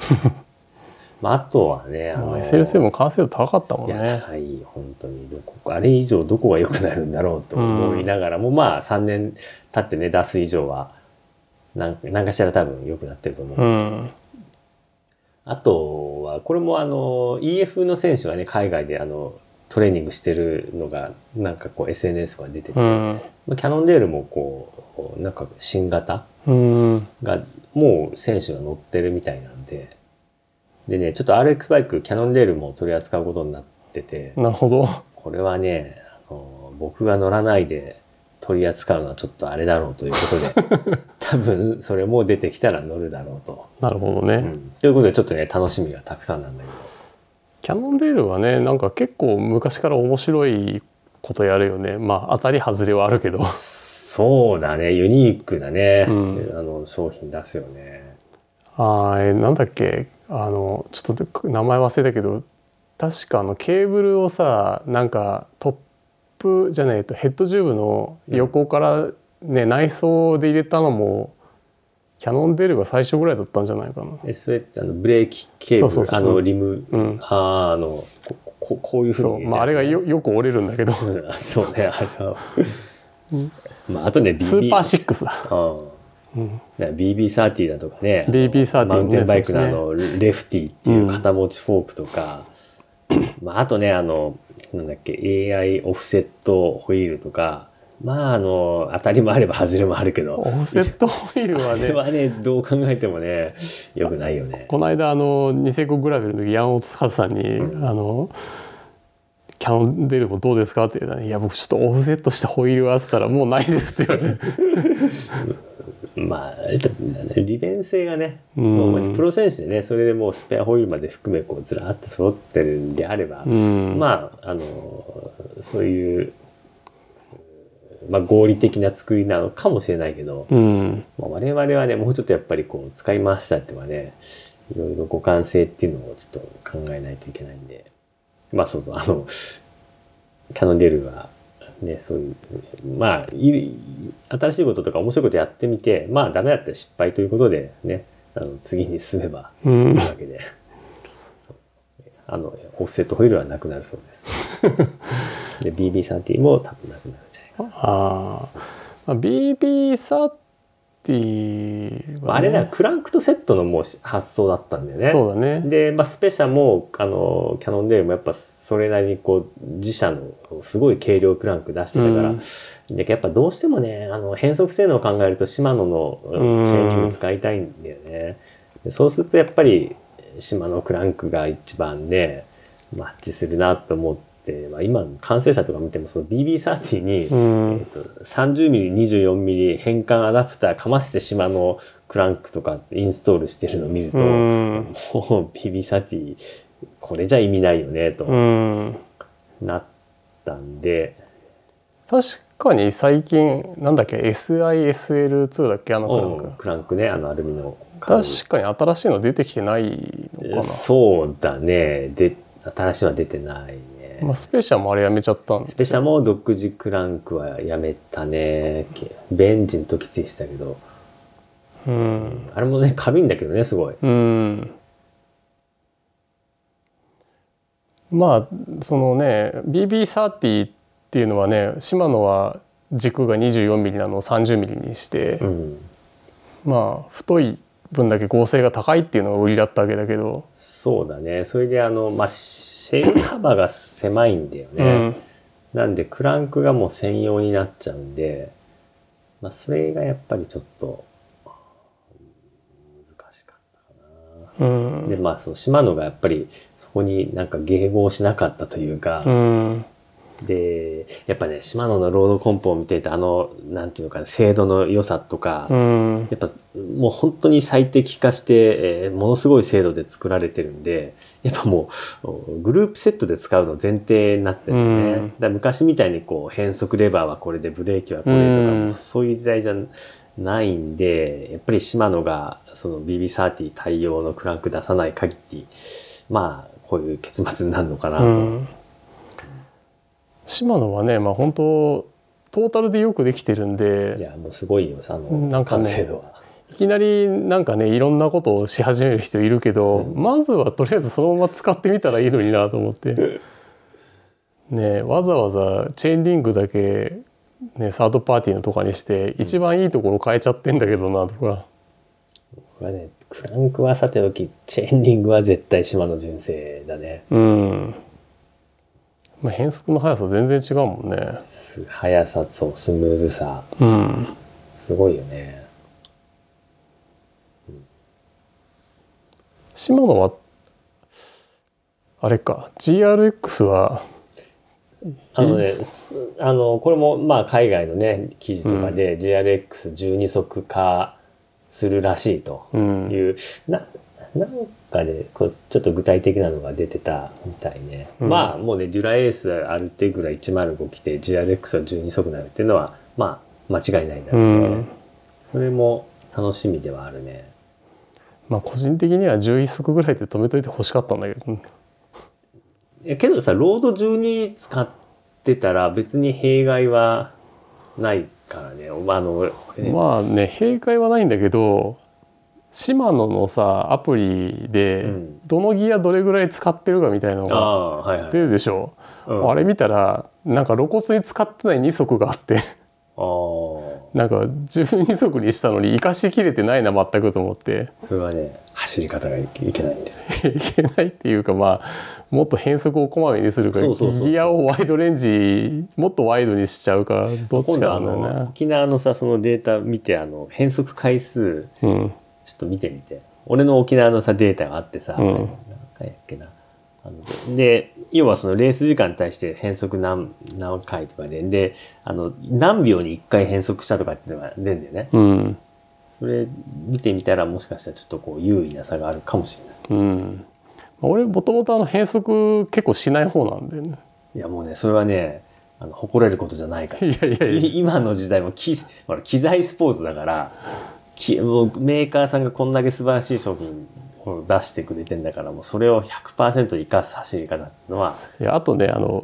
まああとはねあまあの SL7 も完成度高かったもんいやね。高い本当にどこあれ以上どこが良くなるんだろうと思いながらも、まあ3年経ってね出す以上は何何かしら多分良くなってると思う、うん。あとは、これもあの、EF の選手がね、海外であの、トレーニングしてるのが、なんかこう SNS が出てて、うん。まあキャノンデールもこう、なんか新型？うん。が、もう選手が乗ってるみたいなんで、でね、ちょっと RX バイク、キャノンデールも取り扱うことになってて、なるほど。これはね、あの僕が乗らないで取り扱うのはちょっとあれだろうということで、多分それも出てきたら乗るだろうと。なるほどね。うんということでちょっとね、楽しみがたくさんなんだけど。キャノンデールはねなんか結構昔から面白いことやるよねまあ当たり外れはあるけど そうだね、ユニークなね、うん。あの商品出すよね。あーえーなんだっけ？あのちょっと名前忘れたけど確かあのケーブルをさなんかトップじゃないとヘッドチューブの横からね、内装で入れたのもキャノンデールが最初ぐらいだったんじゃないかな。えそれってあのブレーキケーブル、あのリム、うん。あーあのこここういうふうにそう。まああれがよよく折れるんだけど。うん。そうね、あれは。まあ、あとね、BB、スーパーシックスだ。うん。うん、ね BB30 だとかね BB30 マウンテンバイクのあね。のレフティっていう肩持ちフォークとか、まあ、あとねあのなんだっけ AI オフセットホイールとかまああの当たりもあれば外れもあるけど。オフセットホイールはねはねどう考えてもねよくないよね。この間あのニセコグラベルの時山本和さんに、あの「キャノンデールもどうですか?」って言ったら「いや僕ちょっとオフセットしたホイールは」っつったら「もうないです」って言われて。まあえっと利便性がね、うん。もうプロ選手でねそれでもうスペアホイールまで含めこうずらっと揃ってるんであれば、うん。まああのそういう、まあ、合理的な作りなのかもしれないけど、うん。まあ、我々はねもうちょっとやっぱりこう使い回したっていうのはねいろいろ互換性っていうのをちょっと考えないといけないんでまあそうそうあのキャノンデールはねそういうまあい新しいこととか面白いことやってみてまあダメだったら失敗ということでねあの次に進めばいいうんわけで、そう。あのオフセットホイールはなくなるそうです。で BB30 も多分なくなるんじゃないかな。ああ BB30 ィは、ね、あれだよ。クランクとセットのもう発想だったんだよね。そうだね。で、まあ、スペシャもあのキャノンデールもやっぱそれなりにこう自社のすごい軽量クランク出してたから、うん。でやっぱどうしてもねあの変速性能を考えるとシマノのうんチェーニング使いたいんだよね。でそうするとやっぱりシマノクランクが一番ねマッチするなと思って、まあ、今完成車とか見てもその BB30 に、うん。えっと、30mm24mm 変換アダプターかまして島のクランクとかインストールしてるのを見ると、うん。もう BB30 これじゃ意味ないよねとうん。なったんで、確かに最近なんだっけ SISL2 だっけあのクランク、うんクランクねあのアルミの確かに新しいの出てきてないのかブな、そうだね。で新しいのは出てないね、まあ、スペシャもあれやめちゃったんですスペシャも独自クランクはやめたね。ベンジの時ついてたけど。うん。あれもね軽いんだけどねすごい。うん。まあそのね BB30 っていうのはねシマノは軸が 24mm なのを 30mm にして、うん。まあ太い分だけ合成が高いっていうのが売りだったわけだけど、そうだね。それであのまあシェイプ幅が狭いんだよね、うん。なんでクランクがもう専用になっちゃうんで、まあ、それがやっぱりちょっと難しかったかうん。な。でまあそのシマノがやっぱりそこになんか迎合しなかったというか、うんでやっぱねシマノのロードコンポを見ていてあのなんていうのかな精度の良さとか、うんやっぱもう本当に最適化して、えーものすごい精度で作られてるんでやっぱもうグループセットで使うの前提になってるんだよね。うん昔みたいにこう変速レバーはこれでブレーキはこれとか、うんそういう時代じゃないんでやっぱりシマノがその BB30 対応のクランク出さない限りまあこういう結末になるのかなと。うんシマノはねまあ本当トータルでよくできてるんいでやもうすごいよあの。いきなりなんかねいろんなことをし始める人いるけど、うんまずはとりあえずそのまま使ってみたらいいのになと思ってねわざわざチェーンリングだけ、ね、サードパーティーのとかにして一番いいところ変えちゃってんだけどなとか、これはね、クランクはさておき、チェーンリングは絶対島の純正だね。うん、まあ、変速の速さ全然違うもんね。す速さ、そう、スムーズさ、うん。すごいよね。シマノはあれか。GRX はあのね、あの、これも、まあ、海外のね、記事とかで GRX12 速化するらしいとう。ん。いう、な、なんかで、こうちょっと具体的なのが出てたみたいね。うんまあ、もうね、デュラエースアルテグラ105来て GRX は12速になるっていうのは、まあ、間違いないんだうろうね。んそれも楽しみではあるね。まあ個人的には11速ぐらいで止めといて欲しかったんだけど、やけどさ、ロード12使ってたら別に弊害はないからね。まあ、あの、えまあね閉会はないんだけどシマノのさアプリでうん。どのギアどれぐらい使ってるかみたいなのがああ、はいはい。出るでしょ、うん。あれ見たらなんか露骨に使ってない2速があって。ああ、なんか12速にしたのに生かしきれてないな全くと思って。それはね、走り方がいけないんだよね。いけないっていうかまあもっと変速をこまめにするかギアをワイドレンジもっとワイドにしちゃうかどっちかなんだよ。沖縄のさ、そのデータ見て、あの、変速回数、うんちょっと見てみて。俺の沖縄のさ、データがあってさ、うん何回やっけな。あので、要はそのレース時間に対して変速何何回とかで、で、あの、何秒に1回変速したとかっていうのが出るんだよね。うんそれ見てみたらもしかしたらちょっとこう優位な差があるかもしれない。うん、俺もともとあの変速結構しない方なんだよね。いやもうね、それはね、あの誇れることじゃないから。いやいやいやい今の時代も機ほら機材スポーツだからきもうメーカーさんがこんだけ素晴らしい商品を出してくれてんだからもうそれを100%生かす走り方っていうのはいやあとねあの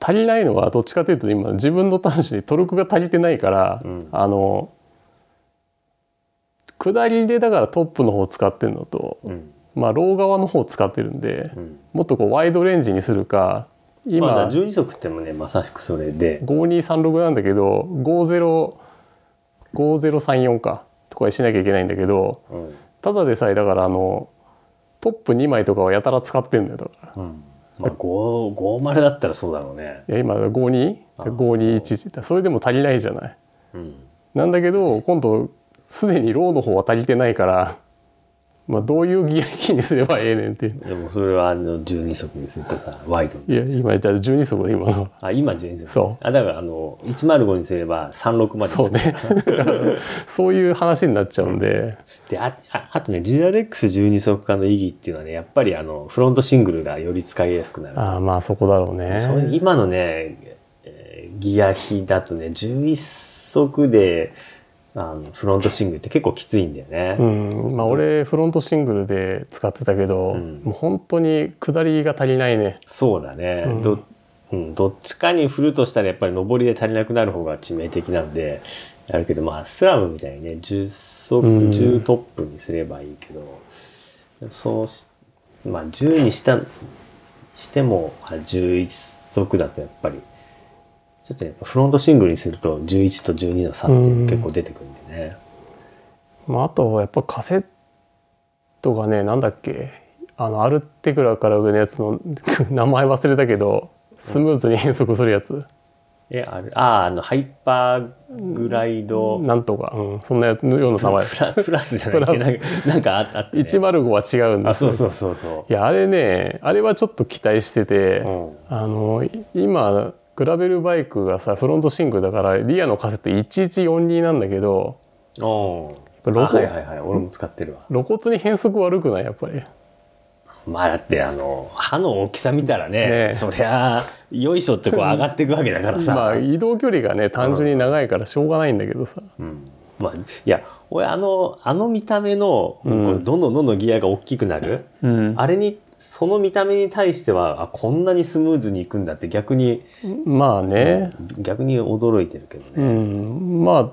足りないのはどっちかというと今自分の端子でトルクが足りてないから、うん。あの下りでだからトップの方使ってるのと、うん。まあロー側の方使ってるんで、うん。もっとこうワイドレンジにするか今、まあ、12速ってもねまさしくそれで。5236なんだけど505034か。っとかにしなきゃいけないんだけどうんただでさえだからあのトップ2枚とかはやたら使ってんだよだから。うんまあ、5 50だったらそうだろうね。いや今あ 52?521 それでも足りないじゃない。うん。なんだけど今度すでにローの方は足りてないから、まあ、どういうギアキーにすればええねんっていう。でもそれはあの12速にするとさ、ワイドに。いや今言ったら12速で今の。はあ、今12速。そう。あ、だからあの、105にすれば36までそうね。そういう話になっちゃうんで。であああとね GRX12 速化の意義っていうのはねやっぱりあのフロントシングルがより使いやすくなる。ああまあそこだろうね。今のね、えーギア比だとね11速であのフロントシングルって結構きついんだよね、うん。まあ俺フロントシングルで使ってたけど、うん。もう本当に下りが足りないね。そうだね、うん。どうん、どっちかに振るとしたらやっぱり上りで足りなくなる方が致命的なんでやるけどまあスラムみたいにね10速うん。10トップにすればいいけど、そうしまあ10にしたしてもあ11速だとやっぱりちょっとやっぱフロントシングルにすると11と12の差って結構出てくるんでね。まあ、あとやっぱカセットがねなんだっけあのアルテグラから上のやつの 名前忘れたけどスムーズに変速するやつ、えあれああのハイパーグライド、なんとか、うん、そんなやつのような名前。プラプラスじゃないっけ？なんかああって、ね、105は違うんです。あそうそうそうそいやあれねあれはちょっと期待してて、う、うん、あの今グラベルバイクがさフロントシングルだからリアのカセット1142なんだけどおぱロコはいはいはい。俺も使ってるわ。露骨に変速悪くないやっぱり。まあだってあの歯の大きさ見たらねねえ。そりゃよいしょってこう上がっていくわけだからさ、まあ移動距離がね単純に長いからしょうがないんだけどさ、うん。まあ、いや俺あのあの見た目の、うん。どんどんどんどんギアが大きくなる、うん。あれにその見た目に対してはあこんなにスムーズにいくんだって逆に、まあね、逆に驚いてるけどうね、ん、まあ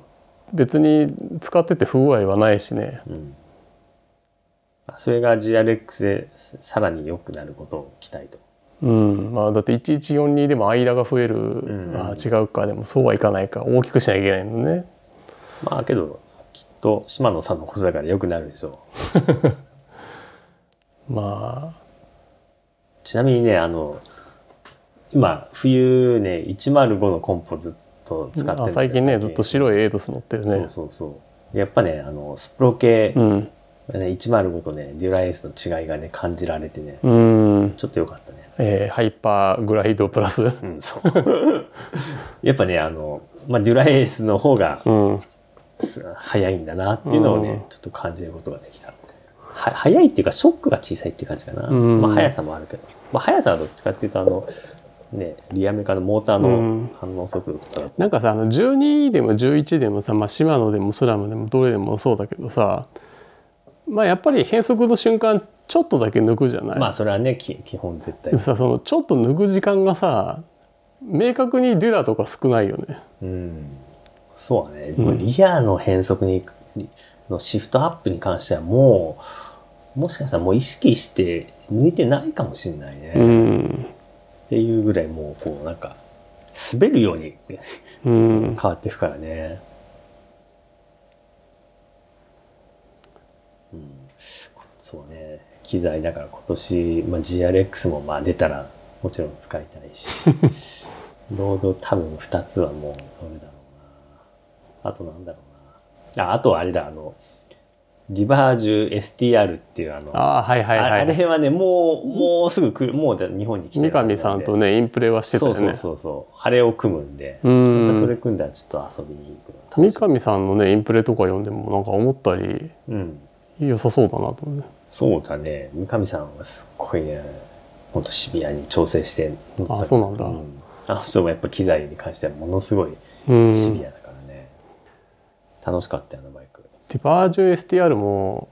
別に使ってて不具合はないしね。うん。それが GRX でさらに良くなることを期待と。うん。まあだって1142でも間が増える、ん。あ違うか。でもそうはいかないか。大きくしなきゃいけないのね。まあけどきっと島野さんのことだから良くなるでしょまう。ちなみにねあの今冬ね105のコンポずっと使ってる最近ねずっと白いエイドス乗ってるね。そうそうそう。やっぱねあのスプロ系、うん。ね、105とねデュラエースの違いがね感じられてねうん、ちょっと良かったね。えーハイパーグライドプラス。うん、そう。やっぱねあの、まあ、デュラエースの方がうん。す早いんだなっていうのをね、うん。ちょっと感じることができた。は早いっていうかショックが小さいっていう感じかな、うん。まあ速さもあるけど、まあ、速さはどっちかっていうとあのねリアメカのモーターうのん。反応速度とかだと、なんかさあの12でも11でもさ、まあ、シマノでもスラムでもどれでもそうだけどさまあやっぱり変速の瞬間ちょっとだけ抜くじゃない、まあそれはねき基本絶対。でもさそのちょっと抜く時間がさ明確にデュラとか少ないよね。うん。そうだね、うん。リアの変速にのシフトアップに関してはもうもしかしたらもう意識して抜いてないかもしれないね、うっんていうぐらいもうこうなんか滑るようにうん。変わっていくからね。うん、そうね。機材だから今年、まあ、GRX もまあ出たらもちろん使いたいし。ロード多分2つはもう乗るだろうな。あとなんだろうな。ああとあれだあのリバージュ STR っていうあのああはいはいああはい。れはねもうもうすぐ来るもう日本に来て三るはず上さんとねねインプレはしてたそうそうよねそうそう。あれを組むんで、うまたそんれ組んだらちょっと遊びに行く三上さんのねインプレとか読んでもなんか思ったりみうん。良さそうだなと思うね。そうだね。三上さんはすっごいねほんとシビアに調整してあそうなんだ。あの人もやっぱ機材に関してはものすごいうん。シビアだからね、楽しかったよあのバージョン STR も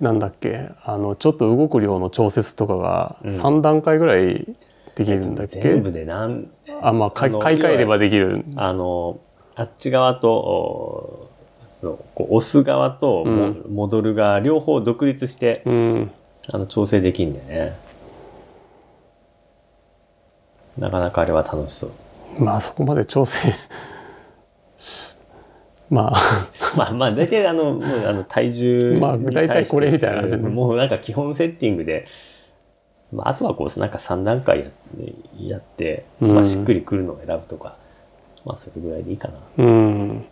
なんだっけあのちょっと動く量の調節とかがうん。3段階ぐらいできるんだっけ、全部でなんあまあ買い替えればできる。あのあっち側とおそうこう押す側とも、うん。戻る側両方独立してうん。あの調整できんだよね。なかなかあれは楽しそう。まあそこまで調整し まあ。まあまあ大体あのもうあの体重まあに大体これみたいな。感じでもうなんか基本セッティングで、まあ、あとはこうなんか3段階ややって、うん。まあ、しっくりくるのを選ぶとか、まあそれぐらいでいいかな。うん。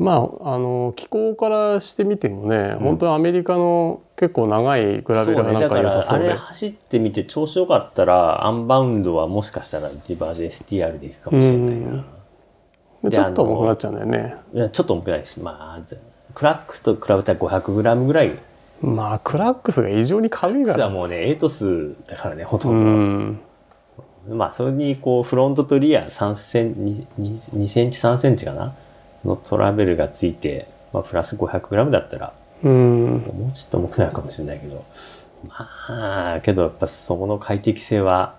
まああの気候からしてみてもね、本当にアメリカの結構長いグラベルがなんか良さそうで。ね、だからあれ走ってみて調子よかったらアンバウンドはもしかしたらディバージ STR でいくかもしれないな。でちょっと重くなっちゃうんだよね。いやちょっと重くないしまあクラックスと比べたら 500g ぐらい。まあクラックスが異常に軽いから。クスはもうね8スだからねほとうんど、ん。まあそれにこうフロントとリア3セン 2, 2センチ3センチかな？のトラベルがついて、まあ、プラス 500g だったらうん。もうちょっと重くなるかもしれないけど。まあけどやっぱそこの快適性は、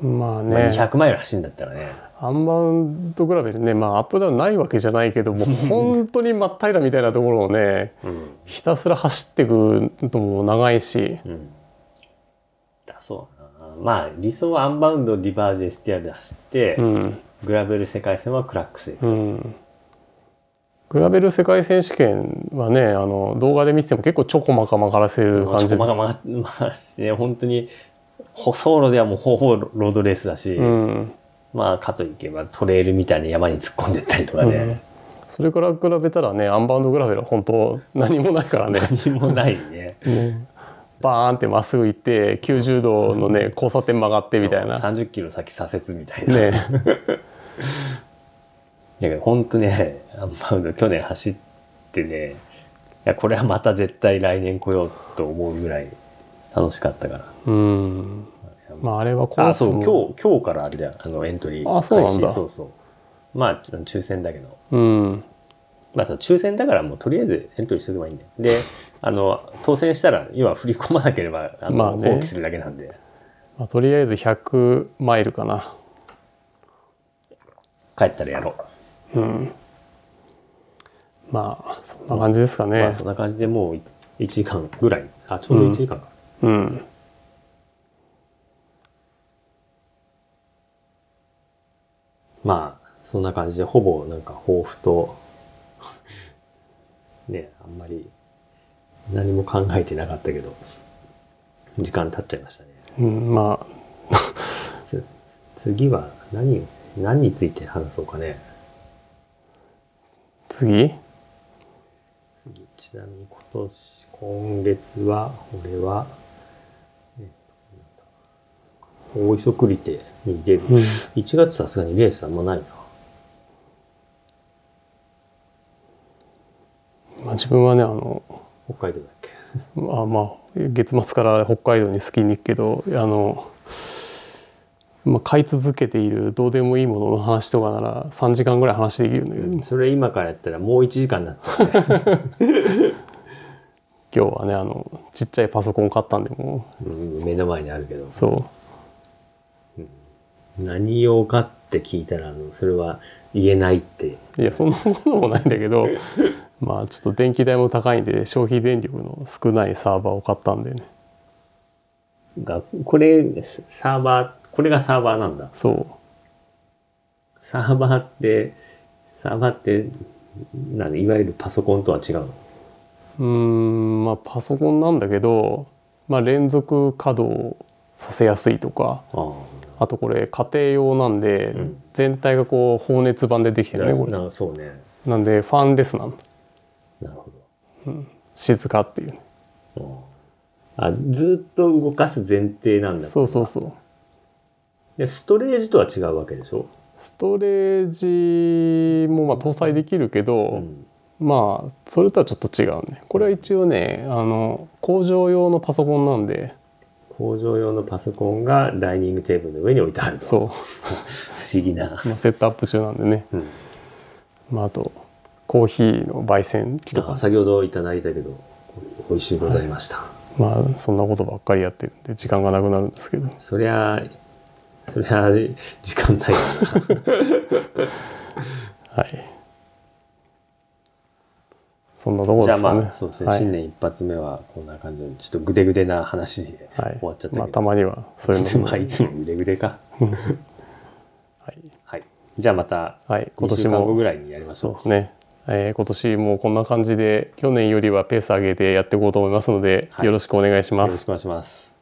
まあまあ、ね200マイル走るんだったらねアンバウンドグラベルねまあアップダウンないわけじゃないけどもう本当に真っ平らみたいなところをねうん。ひたすら走っていくのも長いし。うん。だそうまあ理想はアンバウンドディバージ STR で走って、うん。グラベル世界戦はクラックスで行くうん。グラベル世界選手権はねあの動画で見てても結構ちょこまか曲がらせる感じ。でまあまあまあね本当に走路ではもうほぼロードレースだし、うんまあかといけばトレイルみたいに山に突っ込んでったりとかね、それから比べたらねアンバウンドグラベルは本当何もないからね。何もないね。バーンってまっすぐ行って90度のね交差点曲がってみたいな。そう30キロ先左折みたいな、ね。だけど本当ねアンバウンド去年走ってねいやこれはまた絶対来年来ようと思うぐらい楽しかったから。うんまああれはコーあそう今日今日からあれだよあのエントリーあそうなんだ。そうそう。まあ抽選だけど。うん。まあそう抽選だからもうとりあえずエントリーしとけばいいんだよ。で あの当選したら要は振り込まなければあの、まあね。放棄するだけなんで。まあ、とりあえず100マイルかな。帰ったらやろう。ん。まあそんな感じですかう、ね、まあそんな感じでもう1時間ぐらい。あちょうど1時間か、うんまあそんな感じでほぼなんか抱負と ねあんまり何も考えてなかったけど時間経っちゃいましたね。うん、まつ次は何何について話そうかね。あ次？次ちなみに今年今月は俺は、大磯クリテに出る、うん。1月さすがにレースあんまないな。まあ、自分はねあの北海道だっけ？まあまあ月末から北海道にスキーに行くけどあの、まあ、買い続けているどうでもいいものの話とかなら3時間ぐらい話できるんだけど、それ今からやったらもう1時間になっちゃうね。今日はねあのちっちゃいパソコン買ったんでもう。ん目の前にあるけど。う。そ何用かって聞いたらあのそれは言えないって。ういやそんなこともないんだけど まあちょっと電気代も高いんで消費電力の少ないサーバーを買ったんでね。がこれサーバーこれがサーバーなんだ。そう。サーバーってサーバーって何いわゆるパソコンとは違うの？うーんまあパソコンなんだけど、まあ、連続稼働させやすいとかああとこれ家庭用なんで、うん。全体がこう放熱板でできてるねこれ。なそうね。なんでファンレスなんだなるほ静かっていうね。どあずっと動かす前提なんだ。そうそうそう。でストレージとは違うわけでしょ、ストレージもまあ搭載できるけど、うん。まあそれとはちょっと違うね。これは一応ねあの工場用のパソコンなんで工場用のパソコンがダイニングテーブルの上に置いてあると。そう、不思議な、まあ、セットアップ中なんでね、うん。まあ、あとコーヒーの焙煎機とか。あ先ほどいただいたけど美味しゅうございました、まあそんなことばっかりやってるんで時間がなくなるんですけど。そりゃそりゃ時間ない はいそんなところじゃあですかねまあそうですね、はい新年一発目はこんな感じでちょっとグデグデな話ではい終わっちゃったけど、まあ、たまにはそういうのも。まあいつもグデグデか。はい。はい。じゃあまたはい、今2週年もぐらいにやりましょう。そうですね、えー今年もこんな感じで去年よりはペース上げてやっていこうと思いますので、はい。よろしくお願いします。よろしくお願いします。